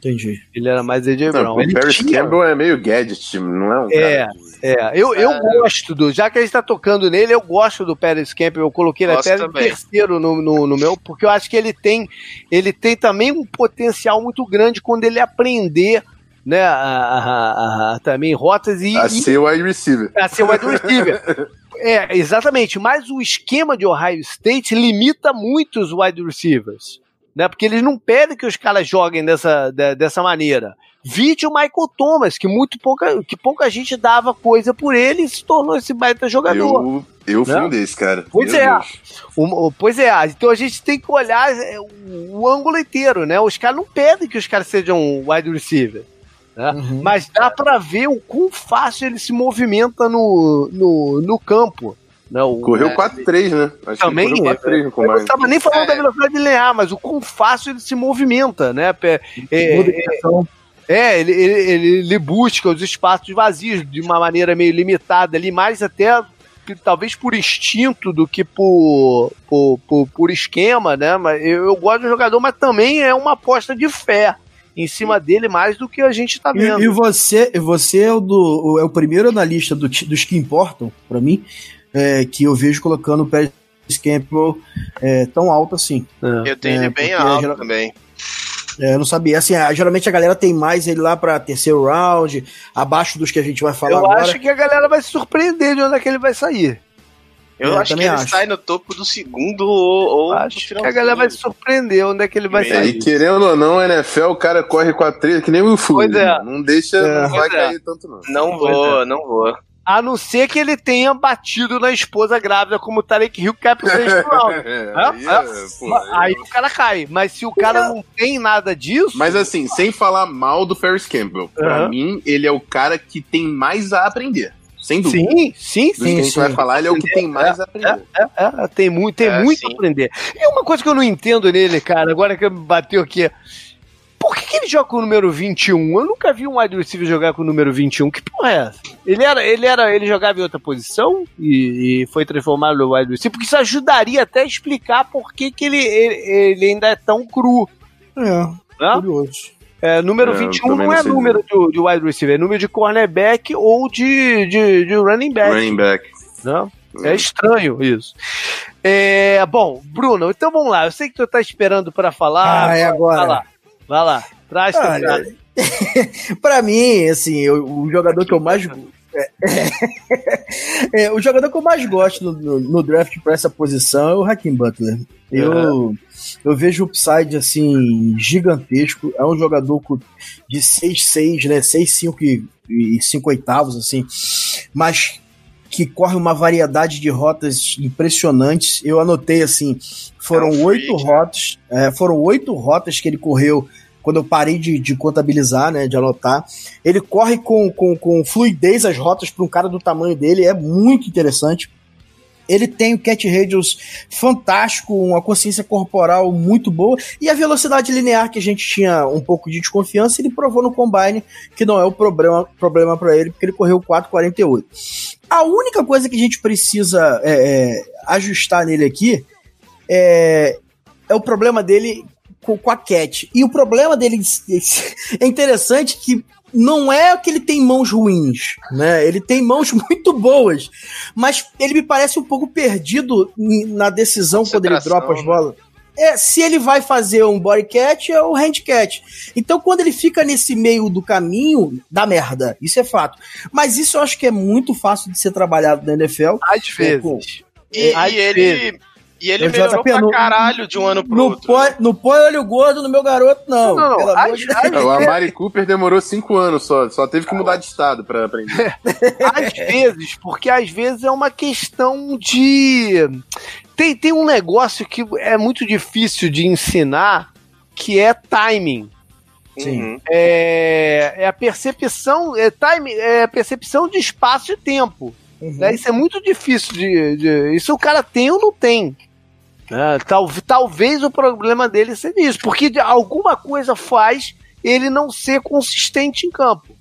Entendi. Ele era mais AJ Brown. O Paris tinha... Campbell é meio gadget, não é um É, cara... é. Eu, eu é. gosto do. Já que a gente tá tocando nele, eu gosto do Paris Campbell. Eu coloquei ele até no terceiro no, no, no, meu, porque eu acho que ele tem, ele tem também um potencial muito grande quando ele aprender. Né, a, a, a, também rotas e. A ser wide receiver. A ser wide receiver. é, exatamente. Mas o esquema de Ohio State limita muito os wide receivers né? Porque eles não pedem que os caras joguem dessa, de, dessa maneira. Vide o Michael Thomas, que muito pouca, que pouca gente dava coisa por ele e se tornou esse baita jogador. Eu, eu fui né? um desses, cara. Pois Meu é. O, pois é. Então a gente tem que olhar é, o, o ângulo inteiro, né? Os caras não pedem que os caras sejam wide receiver. Né? Uhum. Mas dá para ver o quão fácil ele se movimenta no, no, no campo. Não, correu é, 4-3, né? Acho também. Que 4-3 no comando. Eu não estava nem falando é. da velocidade linear, mas o quão fácil ele se movimenta, né? É, é, é ele, ele, ele, busca os espaços vazios de uma maneira meio limitada ali, mais até talvez por instinto do que por, por, por, por esquema, né? Mas eu, eu, gosto do jogador, mas também é uma aposta de fé em cima dele mais do que a gente está vendo. E, e, você, você é o, do, é o primeiro analista do, dos que importam, para mim, é, que eu vejo colocando o Paris Campbell é, tão alto assim. É. Eu tenho ele é, bem alto geral... também. É, eu não sabia. Assim, geralmente a galera tem mais ele lá pra terceiro round, abaixo dos que a gente vai falar eu agora. Eu acho que a galera vai se surpreender de onde é que ele vai sair. Eu, acho que ele acho. sai no topo do segundo ou, ou acho que a galera vai se surpreender onde é que ele vai sair. E querendo ou não, NFL, o cara corre com a trilha que nem o Fu. Pois é. Não deixa, é. não vai é. cair tanto não. Não vou, não vou. A não ser que ele tenha batido na esposa grávida, como o Tarek Hill, que é pro sexto round. aí, é, aí o cara cai. Mas se o cara não tem nada disso. Mas assim, sem falar mal do Ferris Campbell, pra mim, ele é o cara que tem mais a aprender. Sem dúvida. Sim, sim, Dos sim. que a gente sim. vai falar, ele é o que tem mais a aprender. É, é, é, tem muito, tem é, muito a aprender. E uma coisa que eu não entendo nele, cara, agora que bateu aqui. Por que, que, ele joga com o número 21? Eu nunca vi um wide receiver jogar com o número 21. Que porra é essa? Ele era, ele era, ele jogava em outra posição e, e foi transformado no wide receiver, porque isso ajudaria até a explicar por que, que ele, ele, ele ainda é tão cru. É, curioso. É, número é, 21 não é número de, de, wide receiver, é número de cornerback ou de, de, de running back. Running back. Não? É estranho isso. É, bom, Bruno, então vamos lá. Eu sei que tu tá esperando para falar. Ah, é agora. Vai lá, traz Olha, Pra mim, assim, o, o, jogador que eu mais. É, é, o jogador que eu mais gosto no, no, no, draft pra essa posição é o Hakim Butler. Eu, uhum. eu vejo o upside assim gigantesco. É um jogador de 6-6, né? 6-5 e 5 oitavos, assim. Mas que corre uma variedade de rotas impressionantes. Eu anotei assim, foram é oito rotas, é, foram oito rotas que ele correu quando eu parei de, de contabilizar, né, de anotar. Ele corre com, com, com fluidez as rotas para um cara do tamanho dele, é muito interessante. Ele tem o cat radius fantástico, uma consciência corporal muito boa e a velocidade linear que a gente tinha um pouco de desconfiança, ele provou no combine que não é o problema problema para ele, porque ele correu 4:48. A única coisa que a gente precisa é, é, ajustar nele aqui é, é o problema dele com, com a Cat. E o problema dele é interessante que não é que ele tem mãos ruins, né? Ele tem mãos muito boas, mas ele me parece um pouco perdido na decisão quando ele dropa as bolas. É, se ele vai fazer um body catch ou hand catch. Então, quando ele fica nesse meio do caminho, dá merda. Isso é fato. Mas isso eu acho que é muito fácil de ser trabalhado na NFL. Às vezes. E, e ele, e ele eu melhorou pra caralho de um ano pro no outro. Põe, não põe olho gordo no meu garoto, não. Não, não. As, de... as, o Amari Cooper demorou cinco anos só. Só teve que mudar de estado pra aprender. às vezes, porque às vezes é uma questão de. Tem, tem um negócio que é muito difícil de ensinar, que é timing. Sim. Uhum. É, é a percepção, é, time, é a percepção de espaço e tempo. Uhum. Né? Isso é muito difícil de, de, Isso o cara tem ou não tem. É, tal, talvez o problema dele seja isso, porque alguma coisa faz ele não ser consistente em campo.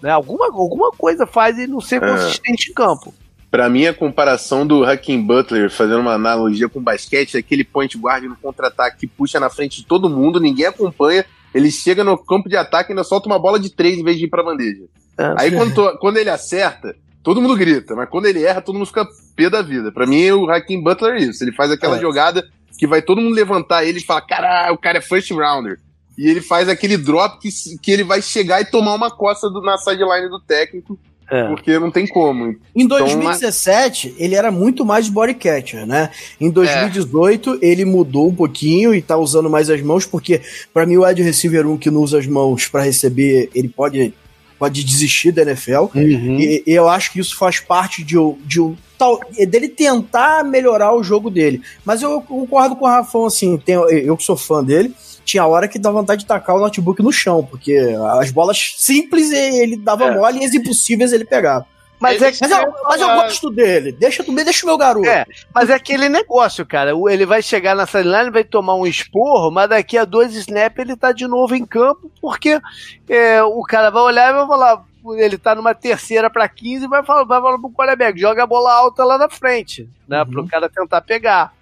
Né? Alguma, alguma coisa faz ele não ser é. consistente em campo. Para mim, a comparação do Hakim Butler, fazendo uma analogia com basquete, é aquele point guard no contra-ataque que puxa na frente de todo mundo, ninguém acompanha, ele chega no campo de ataque e ainda solta uma bola de três em vez de ir pra bandeja. É, Aí quando, quando ele acerta, todo mundo grita, mas quando ele erra, todo mundo fica da vida. Para mim, o Hakim Butler é isso. Ele faz aquela é. jogada que vai todo mundo levantar ele e falar: caralho, o cara é first rounder. E ele faz aquele drop que, que ele vai chegar e tomar uma costa do, na sideline do técnico. É. Porque não tem como. Em 2017, então, ele era muito mais body catcher, né? Em 2018, é. ele mudou um pouquinho e tá usando mais as mãos, porque para mim o wide receiver 1 que não usa as mãos para receber, ele pode pode desistir da NFL. Uhum. E, e, eu acho que isso faz parte de, de um tal, dele tentar melhorar o jogo dele. Mas eu concordo com o Rafão, assim, tem, eu que sou fã dele, tinha hora que dá vontade de tacar o notebook no chão, porque as bolas simples ele dava é. mole e as impossíveis ele pegava. Mas, é, mas, eu, mas eu gosto dele. Deixa, deixa o meu garoto. É, mas é aquele negócio, cara. Ele vai chegar na sideline, vai tomar um esporro, mas daqui a dois snaps ele tá de novo em campo, porque é, o cara vai olhar e vai falar. Ele tá numa terceira para 15 e vai falar, vai falar pro quarterback, joga a bola alta lá na frente, né? Uhum. Pro cara tentar pegar.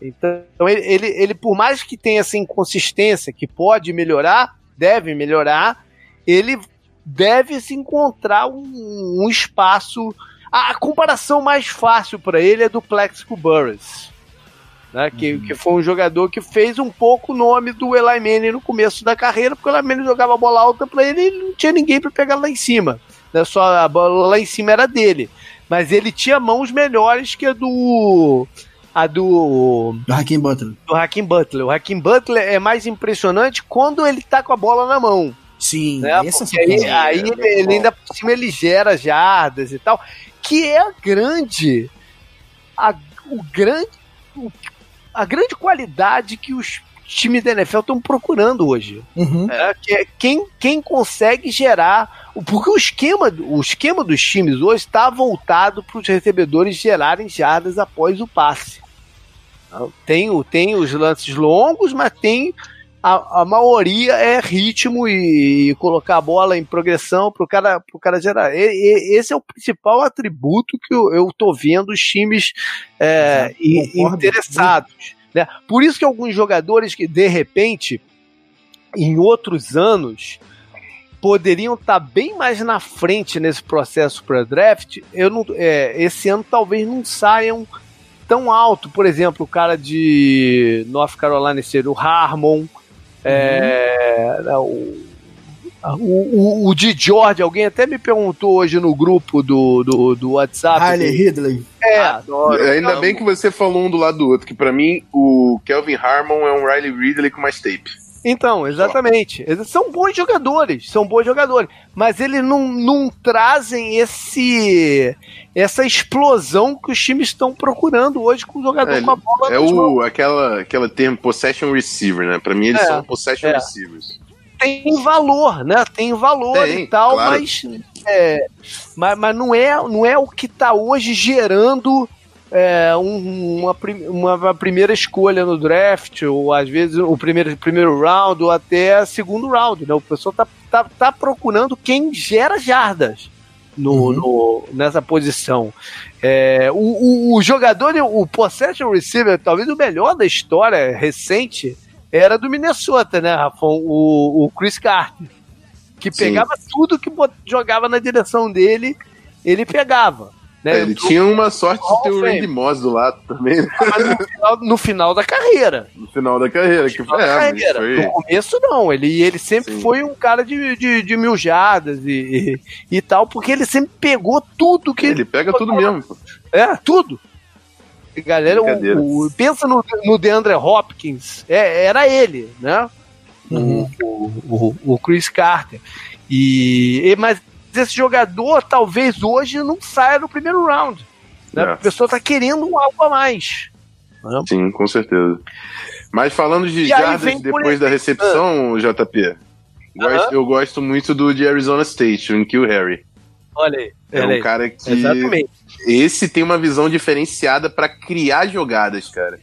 Então, ele, ele, ele, por mais que tenha essa inconsistência, que pode melhorar, deve melhorar, ele deve se encontrar um, um espaço. A, a, comparação mais fácil para ele é do Plexico Burris. Né, que, uhum. que foi um jogador que fez um pouco o nome do Eli Manning no começo da carreira, porque o Eli Manning jogava bola alta para ele e não tinha ninguém para pegar lá em cima. Né, só a bola lá em cima era dele. Mas ele tinha mãos melhores que a do. A do. Do Hakim Butler. Do Hakim Butler. O Hakim Butler é mais impressionante quando ele tá com a bola na mão. Sim, né? aí, aí ele, ele, ainda por cima ele gera jardas e tal, que é a grande a, o grande o, a grande qualidade que os times da NFL estão procurando hoje. Uhum. É, que é quem, quem consegue gerar. Porque o esquema, o esquema dos times hoje está voltado para os recebedores gerarem jardas após o passe. Tem, tem os lances longos, mas tem a, a maioria é ritmo e, e, colocar a bola em progressão para o cara, pro cara gerar. E, e, esse é o principal atributo que eu, eu tô vendo os times é, interessados. Né? Por isso que alguns jogadores que, de repente, em outros anos, poderiam estar tá bem mais na frente nesse processo para draft, eu não, é, esse ano talvez não saiam tão alto. Por exemplo, o cara de North Carolina seria o Harmon, é, né, o, o, o, de George, alguém até me perguntou hoje no grupo do, do, do WhatsApp. Riley Ridley. É, adoro. Ainda bem que você falou um do lado do outro, que para mim o Kelvin Harmon é um Riley Ridley com mais tape. Então, exatamente. Eles são bons jogadores, são bons jogadores, mas eles não, não trazem esse essa explosão que os times estão procurando hoje com o jogador é, com a bola. É o aquela aquela termo possession receiver, né? Para mim eles é, são possession é. receivers. Tem valor, né? Tem valor Tem, e tal, claro. mas, é, mas mas não é não é o que está hoje gerando é, um, uma, uma primeira escolha no draft, ou às vezes o primeiro, primeiro round, ou até segundo round. Né? O pessoal tá, tá, tá procurando quem gera jardas. No, uhum. no, nessa posição. É, o, o, o, jogador, o possession receiver, talvez o melhor da história recente, era do Minnesota, né, Rafão? O, o Chris Carter. Que pegava Sim. tudo que jogava na direção dele, ele pegava. Né? É, ele tinha uma sorte de ter o Randy Moss do lado também. Né? Mas no final, no final, da carreira. No final da carreira, no que foi, da é, carreira. Foi... No começo não, ele, ele sempre Sim. foi um cara de, de, de mil jardas e, e, e, tal, porque ele sempre pegou tudo que ele. Ele pega tudo mesmo. Pô. É, tudo. Galera, o, o, pensa no, no DeAndre Hopkins, é, era ele, né? Uhum. O, o, o, Chris Carter. E, mas esse jogador talvez hoje não saia no primeiro round. Né? É. A pessoa tá querendo um algo a mais. Né? Sim, com certeza. Mas falando de e jardas depois da recepção, ah. JP, gosto, eu gosto muito do de Arizona State, o Kill Harry. Olha aí. É um cara que. Exatamente. Esse tem uma visão diferenciada para criar jogadas, cara.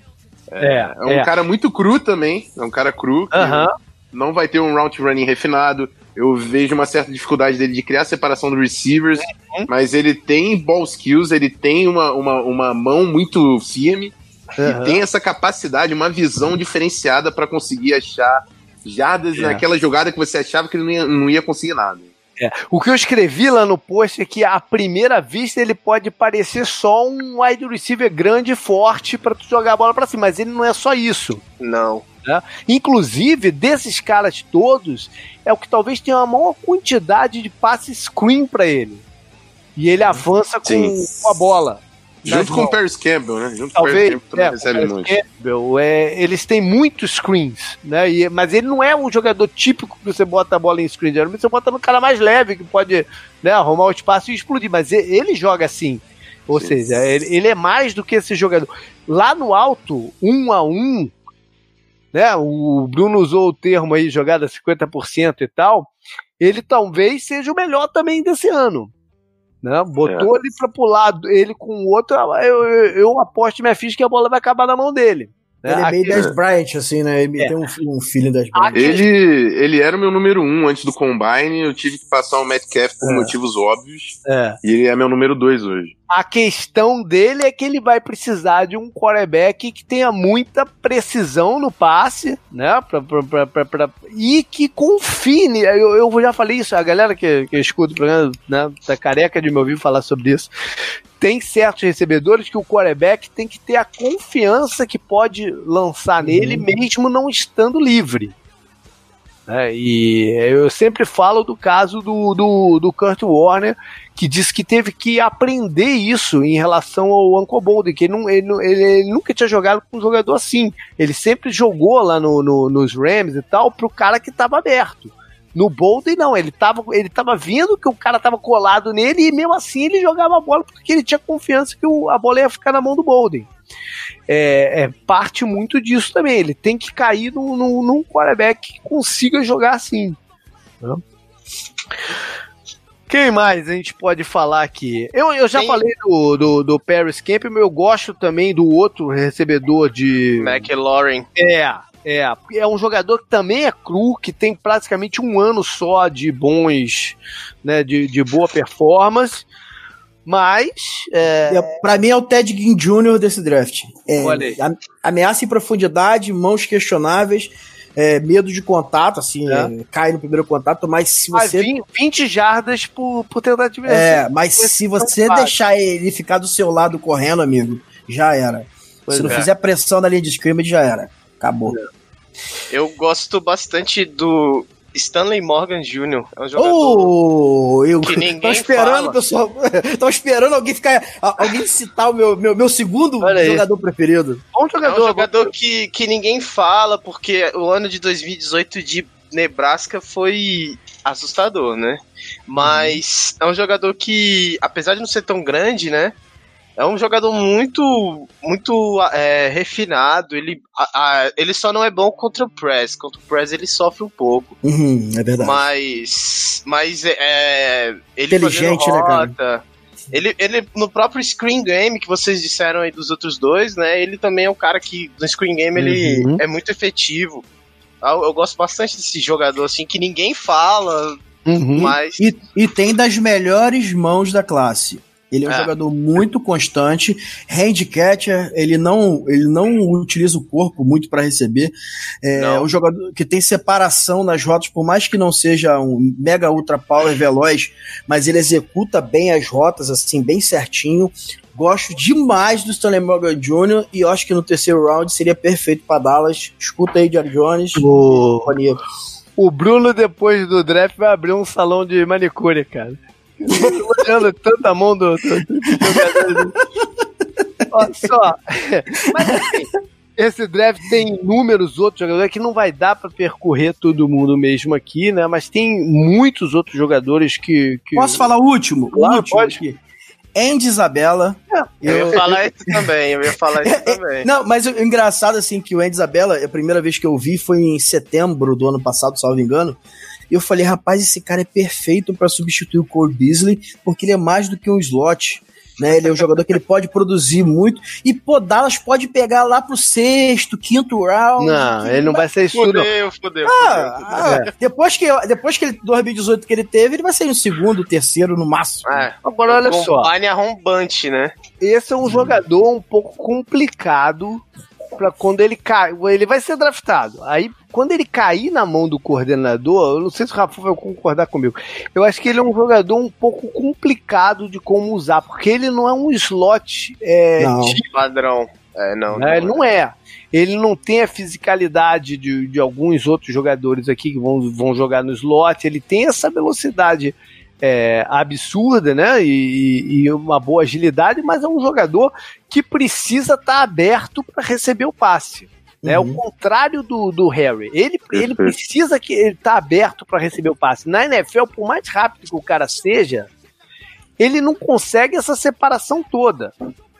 É, é, é um é. cara muito cru também. É um cara cru. Uh -huh. Não vai ter um route running refinado. Eu vejo uma certa dificuldade dele de criar a separação dos receivers, uhum. mas ele tem ball skills, ele tem uma, uma, uma mão muito firme uhum. e tem essa capacidade, uma visão diferenciada para conseguir achar jardas é. naquela jogada que você achava que ele não ia, não ia conseguir nada. É. O que eu escrevi lá no post é que à primeira vista ele pode parecer só um wide receiver grande e forte para jogar a bola para cima, mas ele não é só isso. Não. Né? Inclusive, desses caras todos, é o que talvez tenha a maior quantidade de passes screen para ele. E ele avança com, com, a bola. Junto com o Paris Campbell, né? Junto Talvez, com o Paris Campbell é, muito. Campbell, é, eles têm muitos screens, né? E, mas ele não é um jogador típico que você bota a bola em screen. Geralmente você bota no cara mais leve, que pode né, arrumar o espaço e explodir. Mas ele, ele joga assim. Ou Sim. seja, ele, ele, é mais do que esse jogador. Lá no alto, um a um, né? O Bruno usou o termo aí, jogada 50% e tal. Ele talvez seja o melhor também desse ano. Né? Botou é. ele para pular ele com o outro, eu, eu, eu aposto minha ficha que a bola vai acabar na mão dele. Né? Ele é meio Des Bryant, assim, né? Ele é. tem um, um filho das Bryant. Ele, ele era o meu número um antes do Combine, eu tive que passar o Metcalf por é. motivos óbvios. É. E ele é meu número dois hoje. A questão dele é que ele vai precisar de um quarterback que tenha muita precisão no passe, né? Pra, pra, pra, pra e que confie. Eu, eu já falei isso, a galera que, que escuta o programa né, tá careca de me ouvir falar sobre isso tem certos recebedores que o quarterback tem que ter a confiança que pode lançar nele, uhum. mesmo não estando livre. É, e eu sempre falo do caso do, do, do, Kurt Warner, que disse que teve que aprender isso em relação ao Uncle Bolden, que ele, não, ele, ele, ele, nunca tinha jogado com um jogador assim. Ele sempre jogou lá no, no, nos Rams e tal, pro cara que estava aberto. No Bolden, não, ele tava, ele tava vendo que o cara tava colado nele e mesmo assim ele jogava a bola porque ele tinha confiança que o, a bola ia ficar na mão do Bolden. É, é, parte muito disso também. Ele tem que cair num, num, num quarterback que consiga jogar assim. Né? Quem mais a gente pode falar aqui? Eu, eu já falei do, do, do Paris Camp, mas eu gosto também do outro recebedor de. McLaurin. É, é, é um jogador que também é cru, que tem praticamente um ano só de bons, né, de, de boa performance, mas... É... é para mim é o Ted Ginn Jr. desse draft. É, ameaça em profundidade, mãos questionáveis, é, medo de contato, assim, é. é cai no primeiro contato, mas se você. Ah, 20 jardas por, por tentativa. É, mas se você deixar ele ficar do seu lado correndo, amigo, já era. Pois se não é. fizer pressão na linha de scrimmage, já era. Acabou. Eu gosto bastante do Stanley Morgan Jr. É um jogador oh, eu que ninguém esperando, fala. pessoal. Tava esperando alguém ficar. Alguém citar o meu, meu, meu segundo jogador preferido. Bom jogador. É um jogador que, que ninguém fala, porque o ano de 2018 de Nebraska foi assustador, né? Mas uhum. é um jogador que, apesar de não ser tão grande, né? É um jogador muito, muito é, refinado. Ele, a, a, ele só não é bom contra o press. Contra o press ele sofre um pouco. Uhum, é verdade. Mas, mas é, ele inteligente, rota, né, cara? Ele, ele, no próprio screen game que vocês disseram aí dos outros dois, né? Ele também é um cara que no screen game ele uhum. é muito efetivo. Eu, eu, gosto bastante desse jogador, assim, que ninguém fala, uhum. mas. E, e tem das melhores mãos da classe. Ele é um é. jogador muito constante, handcatcher, ele não, ele não utiliza o corpo muito para receber. É não. um jogador que tem separação nas rotas, por mais que não seja um mega ultra power veloz, mas ele executa bem as rotas, assim, bem certinho. Gosto demais do Stanley Morgan Jr. e acho que no terceiro round seria perfeito para Dallas. Escuta aí, Jerry Jones. O... o Bruno, depois do draft, vai abrir um salão de manicure, cara. Olhando tanta mão do, do. Olha só. Mas assim, esse draft tem inúmeros outros jogadores que não vai dar para percorrer todo mundo mesmo aqui, né? Mas tem muitos outros jogadores que. que... Posso falar o último? Claro, o último pode. Aqui. Andy Isabella. Eu, eu ia falar isso também, eu ia falar isso também. Não, mas o engraçado, assim, que o Andy Isabella, a primeira vez que eu vi foi em setembro do ano passado, salvo engano. E eu falei, rapaz, esse cara é perfeito para substituir o Cole Beasley, porque ele é mais do que um slot. Né, ele é um jogador que ele pode produzir muito. E, pô, Dallas pode pegar lá pro sexto, quinto round. Não, ele não vai ser isso. Fudeu, fudeu, ah, ah, depois que, depois que ele, 2018 que ele teve, ele vai ser no segundo, terceiro, no máximo. É. Agora, olha só. arrombante, né? Esse é um jogador um pouco complicado para quando ele cai, ele vai ser draftado. Aí, quando ele cair na mão do coordenador, eu não sei se o Rafa vai concordar comigo. Eu acho que ele é um jogador um pouco complicado de como usar, porque ele não é um slot é, de padrão. É, não, né? não, não é. Ele não tem a fisicalidade de, de alguns outros jogadores aqui que vão, vão jogar no slot. Ele tem essa velocidade é, absurda, né? E, e, uma boa agilidade, mas é um jogador que precisa estar tá aberto para receber o passe. Né? Uhum. O contrário do, do Harry. Ele, ele precisa que ele tá aberto para receber o passe. Na NFL, por mais rápido que o cara seja, ele não consegue essa separação toda.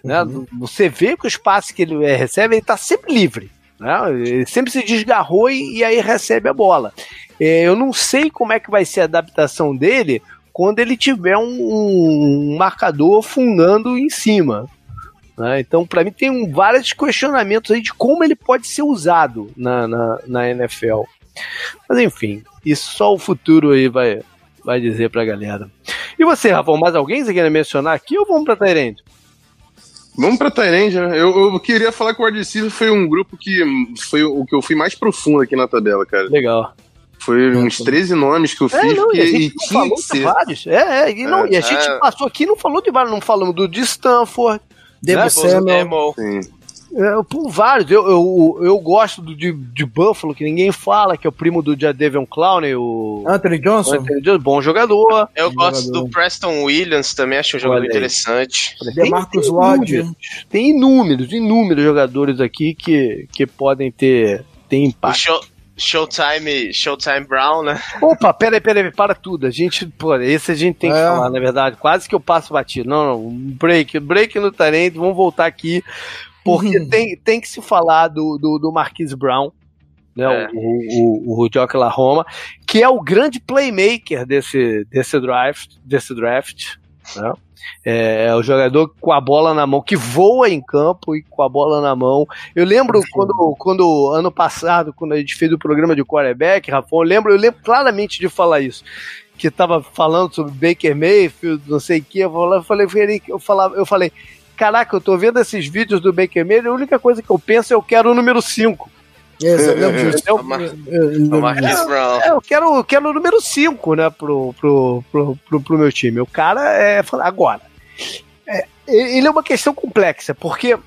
Né? Uhum. Você vê que os passes que ele é, recebe, ele está sempre livre. Né? Ele sempre se desgarrou e, e aí recebe a bola. É, eu não sei como é que vai ser a adaptação dele quando ele tiver um, um marcador fundando em cima. Né? Então, para mim, tem um, vários questionamentos aí de como ele pode ser usado na, na, na, NFL. Mas enfim, isso só o futuro aí vai, vai dizer pra galera. E você, Rafa, mais alguém você quer mencionar aqui ou vamos pra Tyrande? Vamos pra Tyrande, né? Eu, eu, queria falar que o Wide foi um grupo que foi o que eu fui mais profundo aqui na tabela, cara. Legal. Foi uns 13 nomes que eu é, fiz. É, não, e a gente e não falou de vários. É, é, e, não, é, e a gente é. passou aqui não falou de vários, não falamos do de Stanford. Debo né? Samuel. Sim. É, por vários. Eu, eu, eu gosto do, de, de Buffalo, que ninguém fala, que é o primo do Jadavion Clowney, o... Anthony Johnson. Anthony Johnson, bom jogador. Eu bom gosto jogador. do Preston Williams, também acho um jogador interessante. Tem, Marcos Lodge. Tem inúmeros, inúmeros jogadores aqui que, que podem ter, ter impacto. Showtime, Showtime Brown, né? Opa, peraí, peraí, para tudo. A gente, pô, esse a gente tem que é. falar, na verdade. Quase que eu passo batido. Não, não, break, break no talento, vamos voltar aqui. Porque uhum. tem, tem que se falar do, do, do Marquise Brown, né, é. o, o, o, o de Oklahoma, que é o grande playmaker desse, desse draft, desse draft, né? É, é, o jogador com a bola na mão, que voa em campo e com a bola na mão. Eu lembro quando, quando ano passado, quando a gente fez o programa de quarterback, Rafão, eu lembro, eu lembro claramente de falar isso. Que tava falando sobre Baker Mayfield, não sei o que, eu falei, eu falei, eu falei, caraca, eu tô vendo esses vídeos do Baker Mayfield, a única coisa que eu penso é eu quero o número 5. É, é, eu quero, eu quero o número 5, né, pro, pro, pro, pro, pro meu time. O cara é. Agora, é, ele é uma questão complexa, porque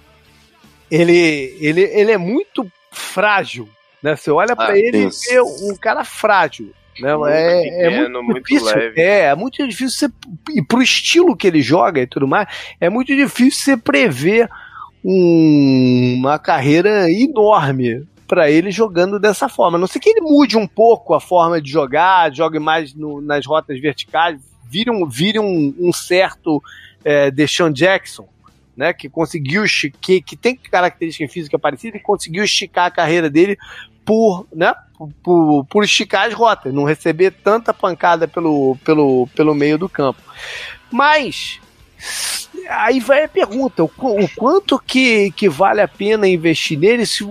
ele, ele, ele é muito frágil. Né? Você olha para ah, ele isso. e vê um cara frágil. Né? Muito é, pequeno, é muito, muito difícil. Leve. É, é muito difícil você. E pro estilo que ele joga e tudo mais, é muito difícil você prever um, uma carreira enorme para ele jogando dessa forma. A não sei que ele mude um pouco a forma de jogar, jogue mais no, nas rotas verticais, vire um, vire um, um certo é, Deshaun Jackson, né, que conseguiu que, que tem característica física parecida e conseguiu esticar a carreira dele por, né, por, por esticar as rotas, não receber tanta pancada pelo, pelo, pelo meio do campo. Mas aí vai a pergunta, o, o quanto que, que vale a pena investir nele se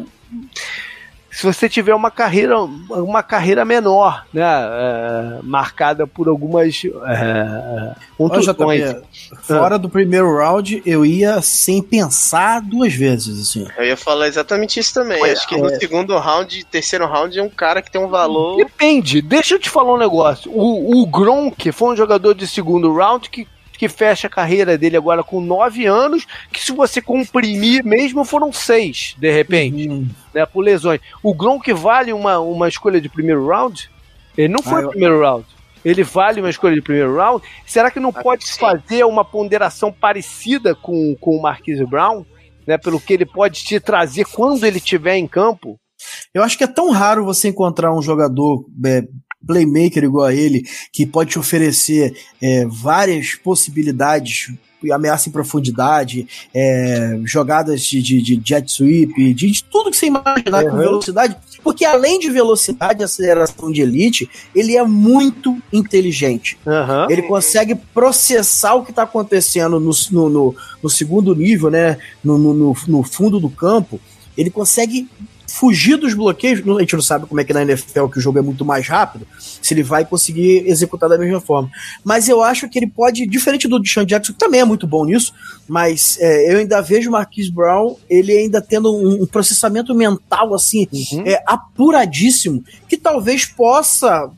se você tiver uma carreira, uma carreira menor, né? É, marcada por algumas é, contusões. Fora ah. do primeiro round, eu ia sem pensar duas vezes, assim. Eu ia falar exatamente isso também. Acho que no é. segundo round, terceiro round, é um cara que tem um valor. Depende. Deixa eu te falar um negócio. O, o Gronk foi um jogador de segundo round que que fecha a carreira dele agora com nove anos, que se você comprimir mesmo foram seis, de repente, uhum. né, por lesões. O Gronk vale uma, uma escolha de primeiro round? Ele não foi ah, eu... primeiro round. Ele vale uma escolha de primeiro round? Será que não ah, pode sim. fazer uma ponderação parecida com, com o Marquise Brown? Né, pelo que ele pode te trazer quando ele estiver em campo? Eu acho que é tão raro você encontrar um jogador é, playmaker igual a ele, que pode te oferecer é, várias possibilidades ameaça em profundidade, é, jogadas de, de, de, jet sweep, de, de, tudo que você imaginar uhum. com velocidade, porque além de velocidade e aceleração de elite, ele é muito inteligente. Uhum. Ele consegue processar o que está acontecendo no, no, no, no, segundo nível, né, no, no, no fundo do campo, ele consegue fugir dos bloqueios. A gente não sabe como é que na NFL que o jogo é muito mais rápido, se ele vai conseguir executar da mesma forma. Mas eu acho que ele pode, diferente do Deshaun Jackson, que também é muito bom nisso, mas é, eu ainda vejo o Marquise Brown, ele ainda tendo um, um processamento mental assim, uhum. é, apuradíssimo, que talvez possa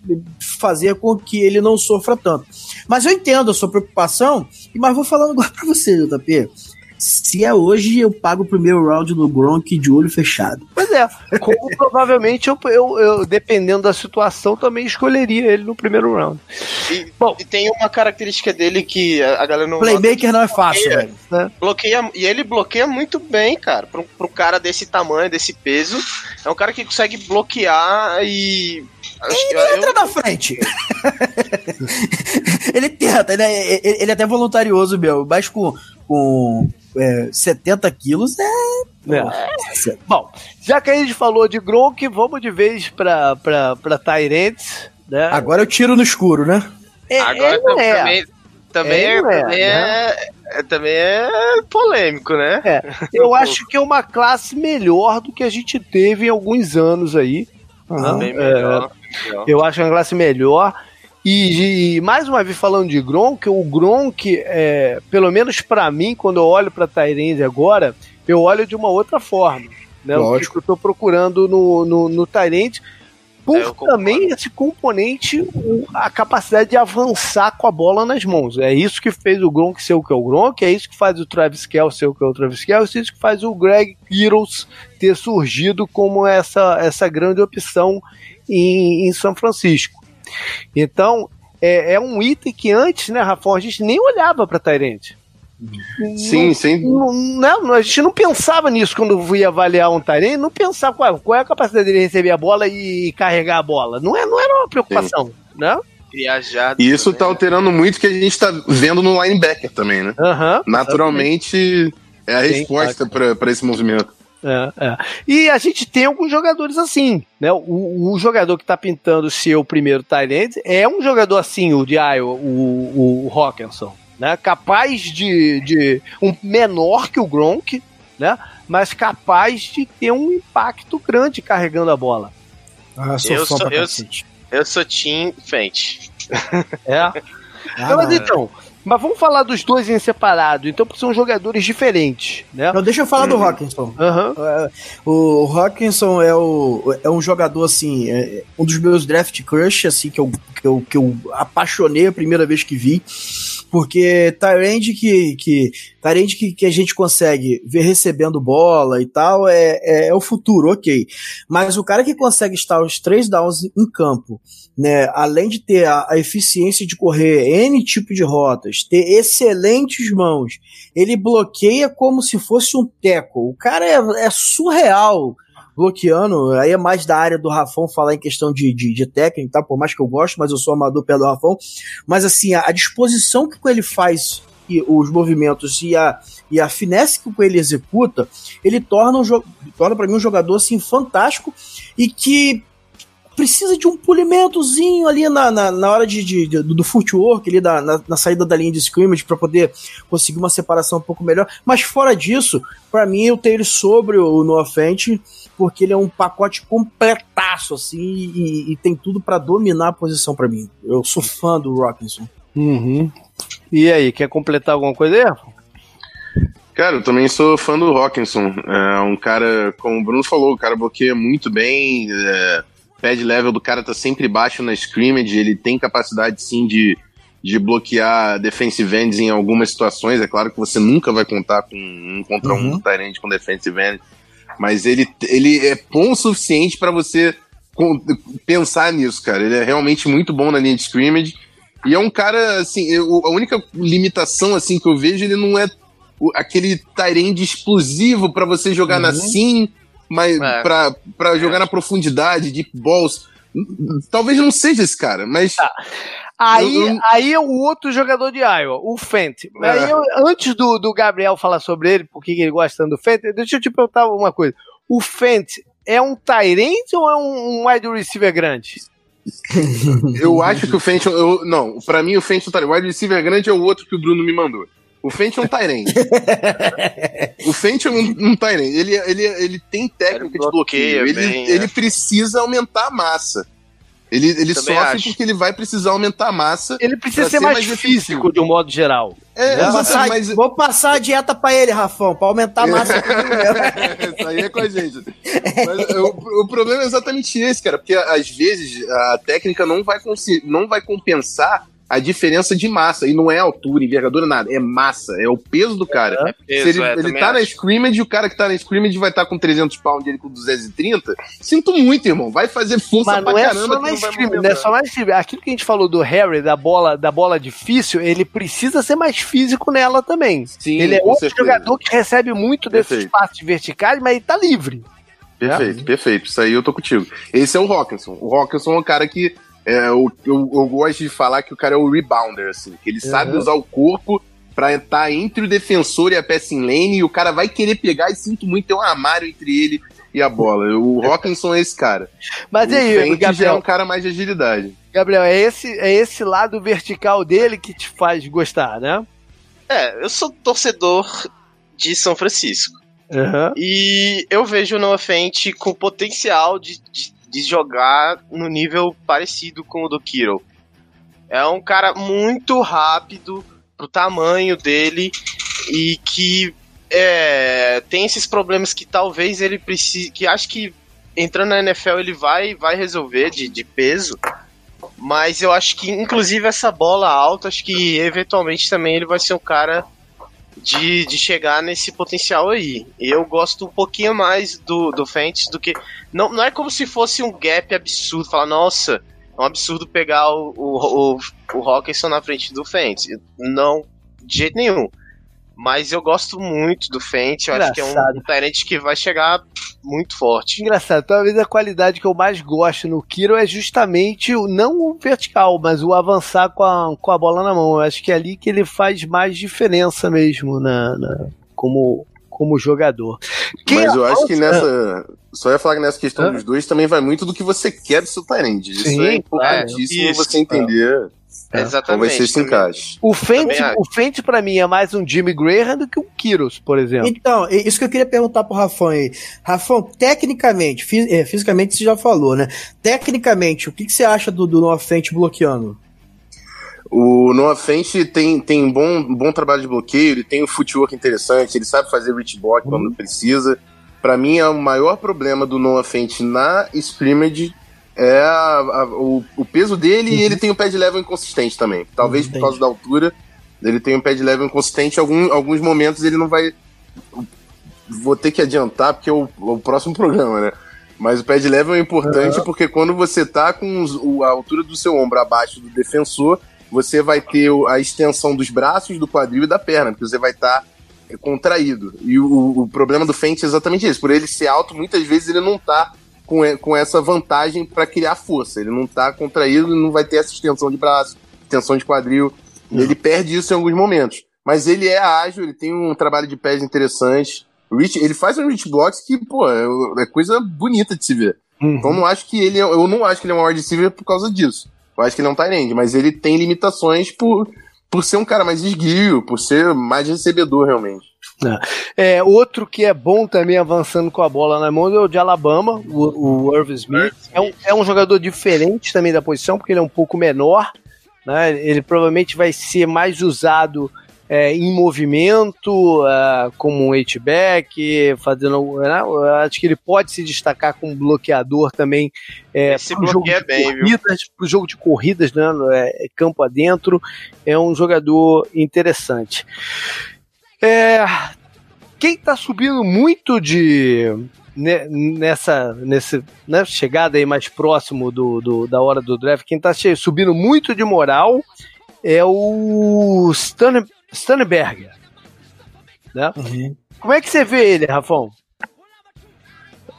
fazer com que ele não sofra tanto. Mas eu entendo a sua preocupação, mas vou falando agora pra você, JP se é hoje, eu pago o primeiro round no Gronk de olho fechado. Pois é, como provavelmente eu, eu, eu, dependendo da situação, também escolheria ele no primeiro round. E, Bom, e tem uma característica dele que a galera não. Playmaker não é fácil, velho. Né? Bloqueia, e ele bloqueia muito bem, cara. Pro, pro cara desse tamanho, desse peso. É um cara que consegue bloquear e ele eu, entra eu... na frente. ele tenta, ele é, ele é até voluntarioso, meu, mas com, com é, 70 quilos é. é. Bom, já que a gente falou de Gronk, vamos de vez pra, pra, pra Tyrants. Né? Agora eu tiro no escuro, né? É, Agora é. também, também, é, também, né? é, é, também é polêmico, né? É. Eu acho que é uma classe melhor do que a gente teve em alguns anos aí. Uhum. melhor. Eu acho uma classe melhor. E, e, mais uma vez falando de Gronk, o Gronk, é, pelo menos para mim, quando eu olho para Tyrande agora, eu olho de uma outra forma. Né? O que eu estou procurando no, no, no Tyrande, por é, também esse componente, a capacidade de avançar com a bola nas mãos. É isso que fez o Gronk ser o que é o Gronk, é isso que faz o Travis Kell ser o que é o Travis Kell, é isso que faz o Greg Kittles ter surgido como essa, essa grande opção em, em São Francisco. Então, é, é, um item que antes, né, Rafa, a gente nem olhava para Tyrant. Sim, não, sim. Não, não, a gente não pensava nisso quando ia avaliar um Tyrant, não pensava qual, qual, é a capacidade dele receber a bola e carregar a bola. Não, é, não era uma preocupação, sim. né? E isso tá alterando muito o que a gente tá vendo no linebacker também, né? Uhum, Naturalmente é a resposta para esse movimento. É, é. E a gente tem alguns jogadores assim, né? O, o jogador que está pintando ser o primeiro Thailand é um jogador assim, o de Iowa, o, o Hawkinson, né? Capaz de, de um menor que o Gronk, né? Mas capaz de ter um impacto grande carregando a bola. Ah, sou eu, sou, eu, eu sou Team Fente. É. Ah, mas então, mas vamos falar dos dois em separado, então, porque são jogadores diferentes, né? Não, deixa eu falar do uhum. Hawkinson. Uhum. o Hawkinson é, o, é um jogador, assim, é um dos meus draft crush, assim, que eu, que eu, que eu apaixonei a primeira vez que vi. Porque Tyrande que, que, Tyrande que, que a gente consegue ver recebendo bola e tal é, é, é, o futuro, ok. Mas o cara que consegue estar os três downs em campo, né, além de ter a, a eficiência de correr N tipo de rotas, ter excelentes mãos, ele bloqueia como se fosse um teco. O cara é, é surreal bloqueando, aí é mais da área do Rafão falar em questão de, de, de técnica, tá? por mais que eu gosto, mas eu sou amador pelo Rafão, mas assim, a, a disposição que ele faz e os movimentos e a, e a finesse que ele executa, ele torna, um, torna para mim um jogador assim fantástico e que precisa de um polimentozinho ali na, na, na hora de, de, de, do footwork, ali da, na, na, saída da linha de scrimmage para poder conseguir uma separação um pouco melhor. Mas fora disso, para mim eu tenho ele sobre o Noah Fent, porque ele é um pacote completaço, assim, e, e tem tudo para dominar a posição para mim. Eu sou fã do Robinson. Uhum. E aí, quer completar alguma coisa aí? Cara, eu também sou fã do Hawkinson. É um cara, como o Bruno falou, o cara bloqueia muito bem. É, pad level do cara tá sempre baixo na scrimmage. Ele tem capacidade sim de, de bloquear defensive ends em algumas situações. É claro que você nunca vai contar com um contra uhum. um Tyrant com defensive end. Mas ele, ele é bom o suficiente para você pensar nisso, cara. Ele é realmente muito bom na linha de scrimmage. E é um cara, assim, eu, a única limitação assim que eu vejo, ele não é aquele Tyrande explosivo para você jogar uhum. na sim, mas é. pra, pra jogar é. na profundidade, deep balls. Talvez não seja esse cara, mas. Tá. Aí, eu, aí é o outro jogador de Iowa, o Fent. É. Aí eu, antes do, do Gabriel falar sobre ele, porque ele gosta do Fent, deixa eu te perguntar uma coisa. O Fent é um Tyrant ou é um, um wide receiver grande? eu acho que o Fent. Eu, não, pra mim o Fent é o wide receiver grande é o outro que o Bruno me mandou. O Fent é um Tyrant. o Fent é um, um Tyrant. Ele, ele, ele tem técnica de bloqueio. Ele, bem, ele é. precisa aumentar a massa. Ele, ele sofre acho. porque ele vai precisar aumentar a massa. Ele precisa ser, ser, mais, mais físico, de um modo geral. É, vou, passar, mas... vou passar a dieta pra ele, Rafão, pra aumentar a massa. Isso aí é com a gente. Mas, o, o, problema é exatamente esse, cara, porque às vezes a técnica não vai, não vai compensar a diferença de massa. E não é altura, envergadura, nada. É massa. É o peso do cara. É peso, Se ele, é, ele tá acho. na scrimmage e o cara que tá na scrimmage vai estar tá com 300 pounds e ele com 230, sinto muito, irmão. Vai fazer força Mas pra não é caramba. Só na scrimmage, não é só na scrimmage. Aquilo que a gente falou do Harry, da bola, da bola difícil, ele precisa ser mais físico nela também. Sim, ele é outro certeza. jogador que recebe muito desses Perfeito. passes verticais, mas ele tá livre. Perfeito, é? perfeito. Isso aí eu tô contigo. Esse é o Rockinson. O Rockinson é um cara que é, eu, eu, eu, gosto de falar que o cara é o rebounder, assim, que ele uhum. sabe usar o corpo pra estar entre o defensor e a passing lane, e o cara vai querer pegar, e sinto muito ter um armário entre ele e a bola. O Rockinson é esse cara. Mas o aí, Gabriel, já é um cara mais de agilidade. Gabriel, é esse, é esse lado vertical dele que te faz gostar, né? É, eu sou torcedor de São Francisco. Uhum. E eu vejo o Noah Fent com potencial de, de de jogar no nível parecido com o do Kiro. É um cara muito rápido pro tamanho dele e que é, tem esses problemas que talvez ele precise. que acho que entrando na NFL ele vai, vai resolver de, de peso. Mas eu acho que, inclusive, essa bola alta, acho que eventualmente também ele vai ser um cara de, de chegar nesse potencial aí. Eu gosto um pouquinho mais do, do Fentes do que. Não, não é como se fosse um gap absurdo, falar, nossa, é um absurdo pegar o, o, o, o Rockerson na frente do Fentes. Não, de jeito nenhum. Mas eu gosto muito do Fenty, eu Engraçado. acho que é um Tyrant que vai chegar muito forte. Engraçado, talvez a qualidade que eu mais gosto no Kiro é justamente o, não o vertical, mas o avançar com a, com a bola na mão. Eu acho que é ali que ele faz mais diferença mesmo na, na como, como jogador. Quem mas eu acho que nessa. Só ia falar que nessa questão dos dois também vai muito do que você quer do seu Tyrant. Isso Sim, é importantíssimo é, você entender. É, Exatamente. O Fenty, o Fenty pra mim é mais um Jimmy Graham do que um Kiros, por exemplo. Então, isso que eu queria perguntar pro Rafão aí. Rafão, tecnicamente, é, fisicamente você já falou, né? Tecnicamente, o que, que você acha do, do Noah Fenty bloqueando? O Noah Fenty tem, tem um bom, bom trabalho de bloqueio, ele tem o um footwork interessante, ele sabe fazer reach block uhum. quando precisa. Para mim, é o maior problema do Noah Fenty na scrimmage é a, a, o, o, peso dele uhum. e ele tem um pé de level inconsistente também. Talvez Entendi. por causa da altura, ele tem um pé de level inconsistente. Algum, alguns momentos ele não vai. Vou ter que adiantar porque é o, o próximo programa, né? Mas o pé de level é importante uhum. porque quando você tá com os, a altura do seu ombro abaixo do defensor, você vai ter a extensão dos braços, do quadril e da perna, porque você vai estar tá é, contraído. E o, o problema do Fente é exatamente isso. Por ele ser alto, muitas vezes ele não tá com, com essa vantagem para criar força. Ele não tá contraído, não vai ter essa extensão de braço, extensão de quadril. Uhum. Ele perde isso em alguns momentos. Mas ele é ágil, ele tem um trabalho de pés interessante. Rich, ele faz um reach blocks que, pô, é, é coisa bonita de se ver. Uhum. Então não acho que ele é, eu não acho que ele é um wide receiver por causa disso. Eu acho que ele é um tight mas ele tem limitações por, por ser um cara mais esguio, por ser mais recebedor realmente. É. é, outro que é bom também avançando com a bola na mão é o de Alabama, o, o Irv Smith. É um, é um jogador diferente também da posição, porque ele é um pouco menor. Né? Ele provavelmente vai ser mais usado é, em movimento, uh, como um H-back, fazendo. Né? acho que ele pode se destacar como bloqueador também. É, Esse bloqueia bem, corridas, Para o jogo de corridas, né? É, campo adentro. É um jogador interessante. É, quem está subindo muito de nessa, nessa né, chegada aí mais próximo do, do, da hora do draft, quem está subindo muito de moral é o Stan, Stanberger. Né? Uhum. Como é que você vê ele, Rafão?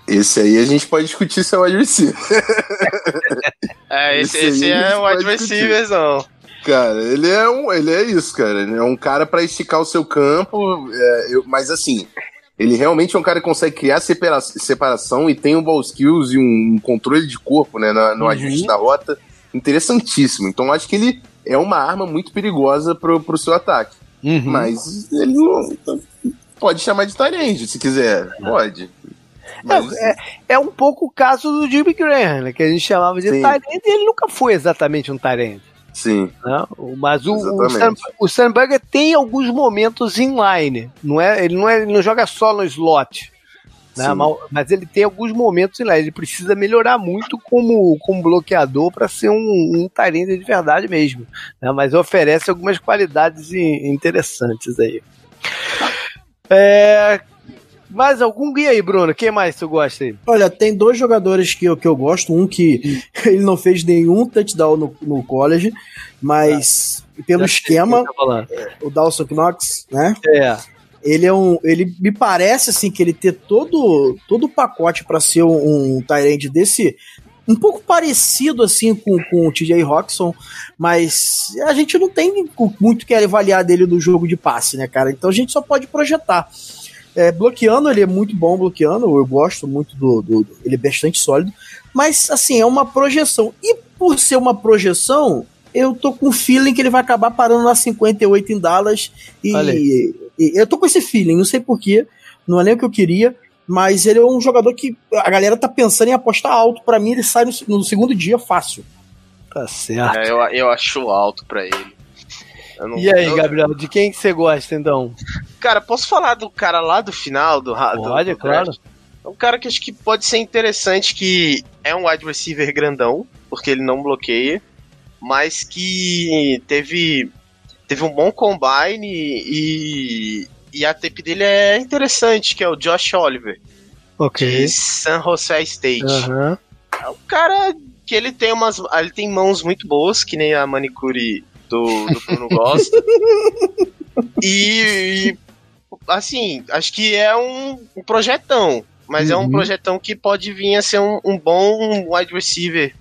Esse aí a gente pode discutir se é o receiver. é, esse, esse, esse é o não. Cara, ele é um, ele é isso, cara. Ele é um cara para esticar o seu campo, é, eu, mas assim, ele realmente é um cara que consegue criar separa separação e tem um ball skills e um, controle de corpo, né, no, no uhum. ajuste da rota, interessantíssimo. Então acho que ele é uma arma muito perigosa pro, pro seu ataque. Uhum. Mas ele não, pode chamar de Tyrande, se quiser, pode. Mas... É, é, é, um pouco o caso do Jimmy Graham, né, que a gente chamava de Tyrande e ele nunca foi exatamente um Tyrande. Sim. Né? Mas o, o, Sam, o tem alguns momentos inline. Não é, ele, não é, ele não joga só no slot. Né? Mas, mas, ele tem alguns momentos inline. Ele precisa melhorar muito como, como bloqueador para ser um, um de verdade mesmo. Né? Mas oferece algumas qualidades interessantes aí. É, mais algum guia aí, Bruno? Quem mais tu gosta aí? Olha, tem dois jogadores que eu, que eu gosto. Um que ele não fez nenhum touchdown no, no college, mas ah, pelo esquema, é, o Dawson Knox, né? É. Ele é um. Ele me parece assim que ele ter todo, todo o pacote para ser um, um Tyrande desse. Um pouco parecido assim com, com o TJ Roxon, mas a gente não tem muito que avaliar dele do jogo de passe, né, cara? Então a gente só pode projetar. É, bloqueando, ele é muito bom bloqueando, eu gosto muito do, do, do, Ele é bastante sólido. Mas, assim, é uma projeção. E por ser uma projeção, eu tô com o feeling que ele vai acabar parando na 58 em Dallas. E, e, eu tô com esse feeling, não sei porquê, não é nem o que eu queria. Mas ele é um jogador que a galera tá pensando em apostar alto. para mim, ele sai no, no, segundo dia fácil. Tá certo. É, eu, eu acho alto para ele. Não, e aí, eu... Gabriel, de quem que você gosta então? Cara, posso falar do cara lá do final do do claro. É um cara que acho que pode ser interessante, que é um wide receiver grandão, porque ele não bloqueia, mas que teve, teve um bom combine e, e a tape dele é interessante, que é o Josh Oliver. Ok. De San Jose State. Uhum. É um cara que ele tem umas. Ele tem mãos muito boas, que nem a manicure do, do Bruno gosta. e, e, assim, acho que é um, um projetão. Mas uhum. é um uhum. projetão que pode vir a ser um, um bom wide receiver.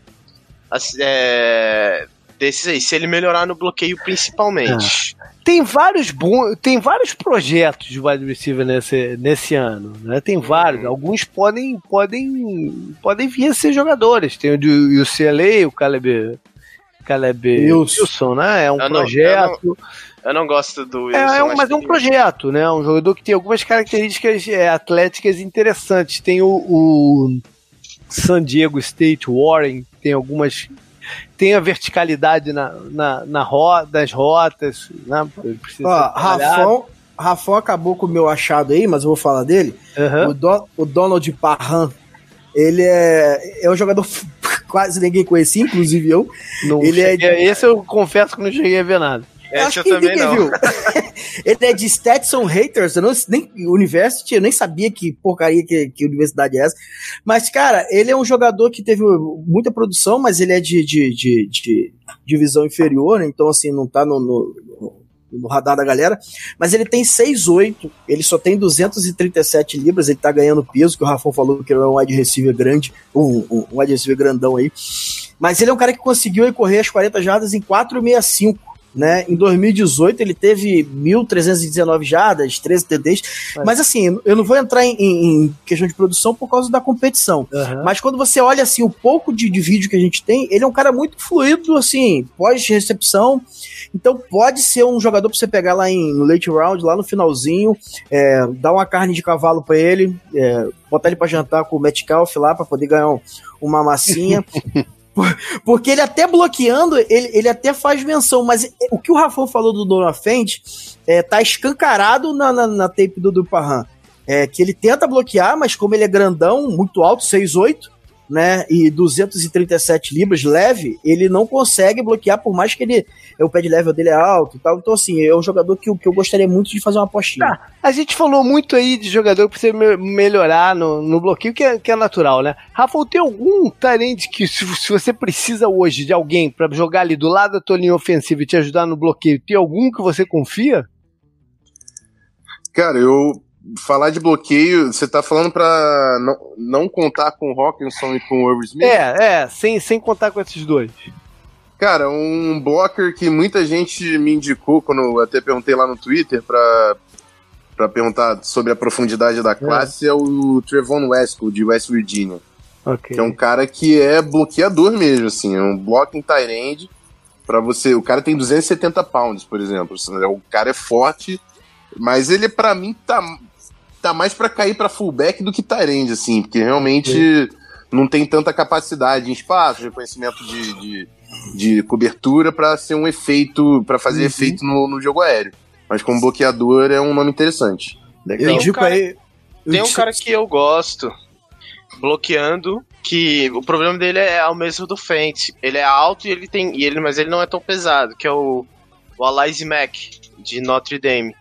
Assim, é, desses aí, se ele melhorar no bloqueio principalmente. É. Tem vários bons, tem vários projetos de wide receiver nesse, nesse ano, né? Tem vários, uhum. alguns podem podem podem vir a ser jogadores. Tem o do UCLA, o Caleb Caleb Wilson, Wilson né? É um eu projeto. Não, eu, não, eu, não, gosto do Wilson. É, é um, mas é um projeto, né? Um jogador que tem algumas características é, atléticas interessantes. Tem o, o San Diego State Warren, tem algumas tem a verticalidade na, na, na ro das rotas, né? Ó, Rafão, Rafão acabou com o meu achado aí, mas eu vou falar dele. Uhum. O, Do, o Donald Parham, ele é, é um jogador quase ninguém conhecia, inclusive eu. Não ele é cheguei, é, esse eu confesso que não cheguei a ver nada. Esse eu também não. Viu. ele é de Stetson Haters, eu não, nem University, eu nem sabia que porcaria que, que universidade é essa. Mas, cara, ele é um jogador que teve muita produção, mas ele é de, de, de, de divisão inferior, né? Então, assim, não tá no, no, no radar da galera, mas ele tem 6'8, ele só tem 237 libras, ele tá ganhando peso, que o Rafão falou que ele é um wide receiver grande, um, um, um wide receiver grandão aí, mas ele é um cara que conseguiu correr as 40 jardas em 4,65, né? Em 2018 ele teve 1.319 jardas, 13 TDs. É. Mas assim, eu não vou entrar em, em, questão de produção por causa da competição. Uhum. Mas quando você olha assim o pouco de, de, vídeo que a gente tem, ele é um cara muito fluido, assim, pós-recepção. Então pode ser um jogador para você pegar lá em no late round, lá no finalzinho, é, dar uma carne de cavalo para ele, é, botar ele para jantar com o Metcalf lá para poder ganhar um, uma massinha. Porque ele até bloqueando, ele, ele até faz menção, mas o que o Rafão falou do Dona Fent é, tá escancarado na, na, na tape do Duparran. É que ele tenta bloquear, mas como ele é grandão, muito alto, 6'8", né, e 237 libras leve, ele não consegue bloquear por mais que ele o pé de level dele é alto e tal. Então assim, é um jogador que, que eu gostaria muito de fazer uma apostinha. Ah, a gente falou muito aí de jogador que precisa melhorar no, no bloqueio, que é, que é natural, né? Rafa, tem algum talento que se, se, você precisa hoje de alguém para jogar ali do lado da tua linha ofensiva e te ajudar no bloqueio, tem algum que você confia? Cara, eu falar de bloqueio, você tá falando pra não, não contar com o Hawkinson e com o Irv Smith? É, é, sem, sem contar com esses dois. Cara, um blocker que muita gente me indicou quando eu até perguntei lá no Twitter pra, pra perguntar sobre a profundidade da classe é, é o Trevon Westwood, de West Virginia. Okay. Que é um cara que é bloqueador mesmo, assim, é um blocking tight end pra você. O cara tem 270 pounds, por exemplo. O cara é forte, mas ele, para mim, tá, tá mais para cair para fullback do que Tyrande, assim, porque realmente Sim. não tem tanta capacidade em espaço, reconhecimento de, de, de cobertura para ser um efeito, para fazer uhum. efeito no, no, jogo aéreo. Mas como bloqueador é um nome interessante. Legal. Tem um cara, aí, tem um cara que eu gosto bloqueando que o problema dele é o mesmo do Fent. Ele é alto e ele tem e ele mas ele não é tão pesado, que é o o Alize Mack de Notre Dame.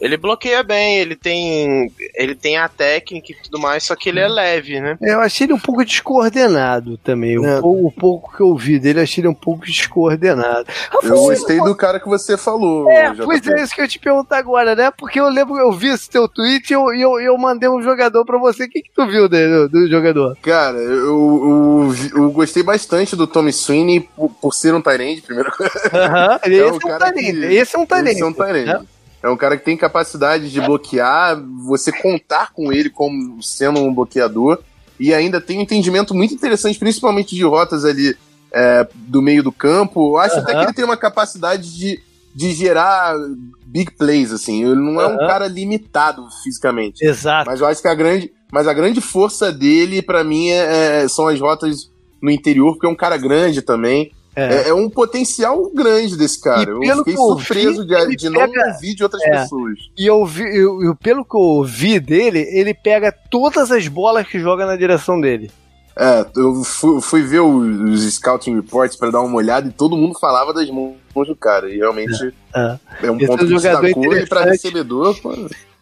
Ele bloqueia bem, ele tem ele tem a técnica e tudo mais, só que ele é leve, né? Eu achei ele um pouco descoordenado também. O, é. pouco, o pouco que eu vi dele, achei ele um pouco descoordenado. Eu gostei do cara que você falou. É, pois é isso que eu te perguntar agora, né? Porque eu lembro, eu vi esse teu tweet e eu, eu, eu mandei um jogador pra você. O que, que tu viu dele, do jogador? Cara, eu, eu, eu gostei bastante do Tommy Sweeney por, por ser um Tyrande, primeira coisa. Aham, uh -huh. esse, é um que, esse é um Tyrande. Esse é um Tyrande. É um cara que tem capacidade de bloquear, você contar com ele como sendo um bloqueador, e ainda tem um entendimento muito interessante, principalmente de rotas ali é, do meio do campo. Eu acho uhum. até que ele tem uma capacidade de, de gerar big plays, assim. Ele não é uhum. um cara limitado fisicamente. Exato. Mas eu acho que a grande, mas a grande força dele, para mim, é, é, são as rotas no interior, porque é um cara grande também. É. é. é. um potencial grande desse cara. eu fiquei surpreso de, de pega... não ouvir de outras é. pessoas. E eu vi, eu, eu, pelo que eu ouvi dele, ele pega todas as bolas que joga na direção dele. É, eu fui, fui ver os, scouting reports para dar uma olhada e todo mundo falava das mãos do cara. E realmente é, é. é um Esse ponto que destacou e para recebedor. Pô.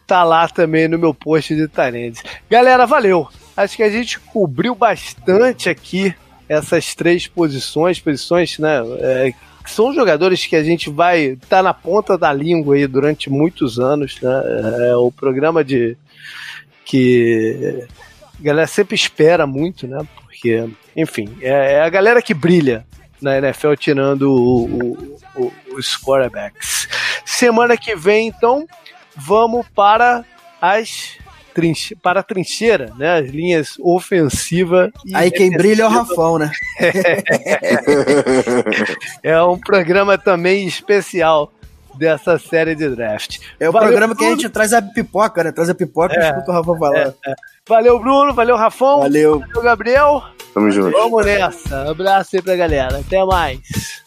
Tá lá também no meu post de Tarendes. Galera, valeu! Acho que a gente cobriu bastante aqui essas três posições, posições, né? É, são jogadores que a gente vai estar tá na ponta da língua aí durante muitos anos, né? É o programa de que a galera sempre espera muito, né? Porque, enfim, é, é a galera que brilha na NFL tirando o, o, o, os quarterbacks. Semana que vem, então, vamos para as trinche, para a trincheira, né? As linhas ofensiva e Aí quem brilha é o Rafão, né? é um programa também especial dessa série de draft. É o valeu, programa Bruno. que a gente traz a pipoca, né? Traz a pipoca é, e escuta o Rafão falar. É, é. Valeu, Bruno. Valeu, Rafão. Valeu. Valeu, Gabriel. Tamo junto. Vamos nessa. Um abraço aí pra galera. Até mais.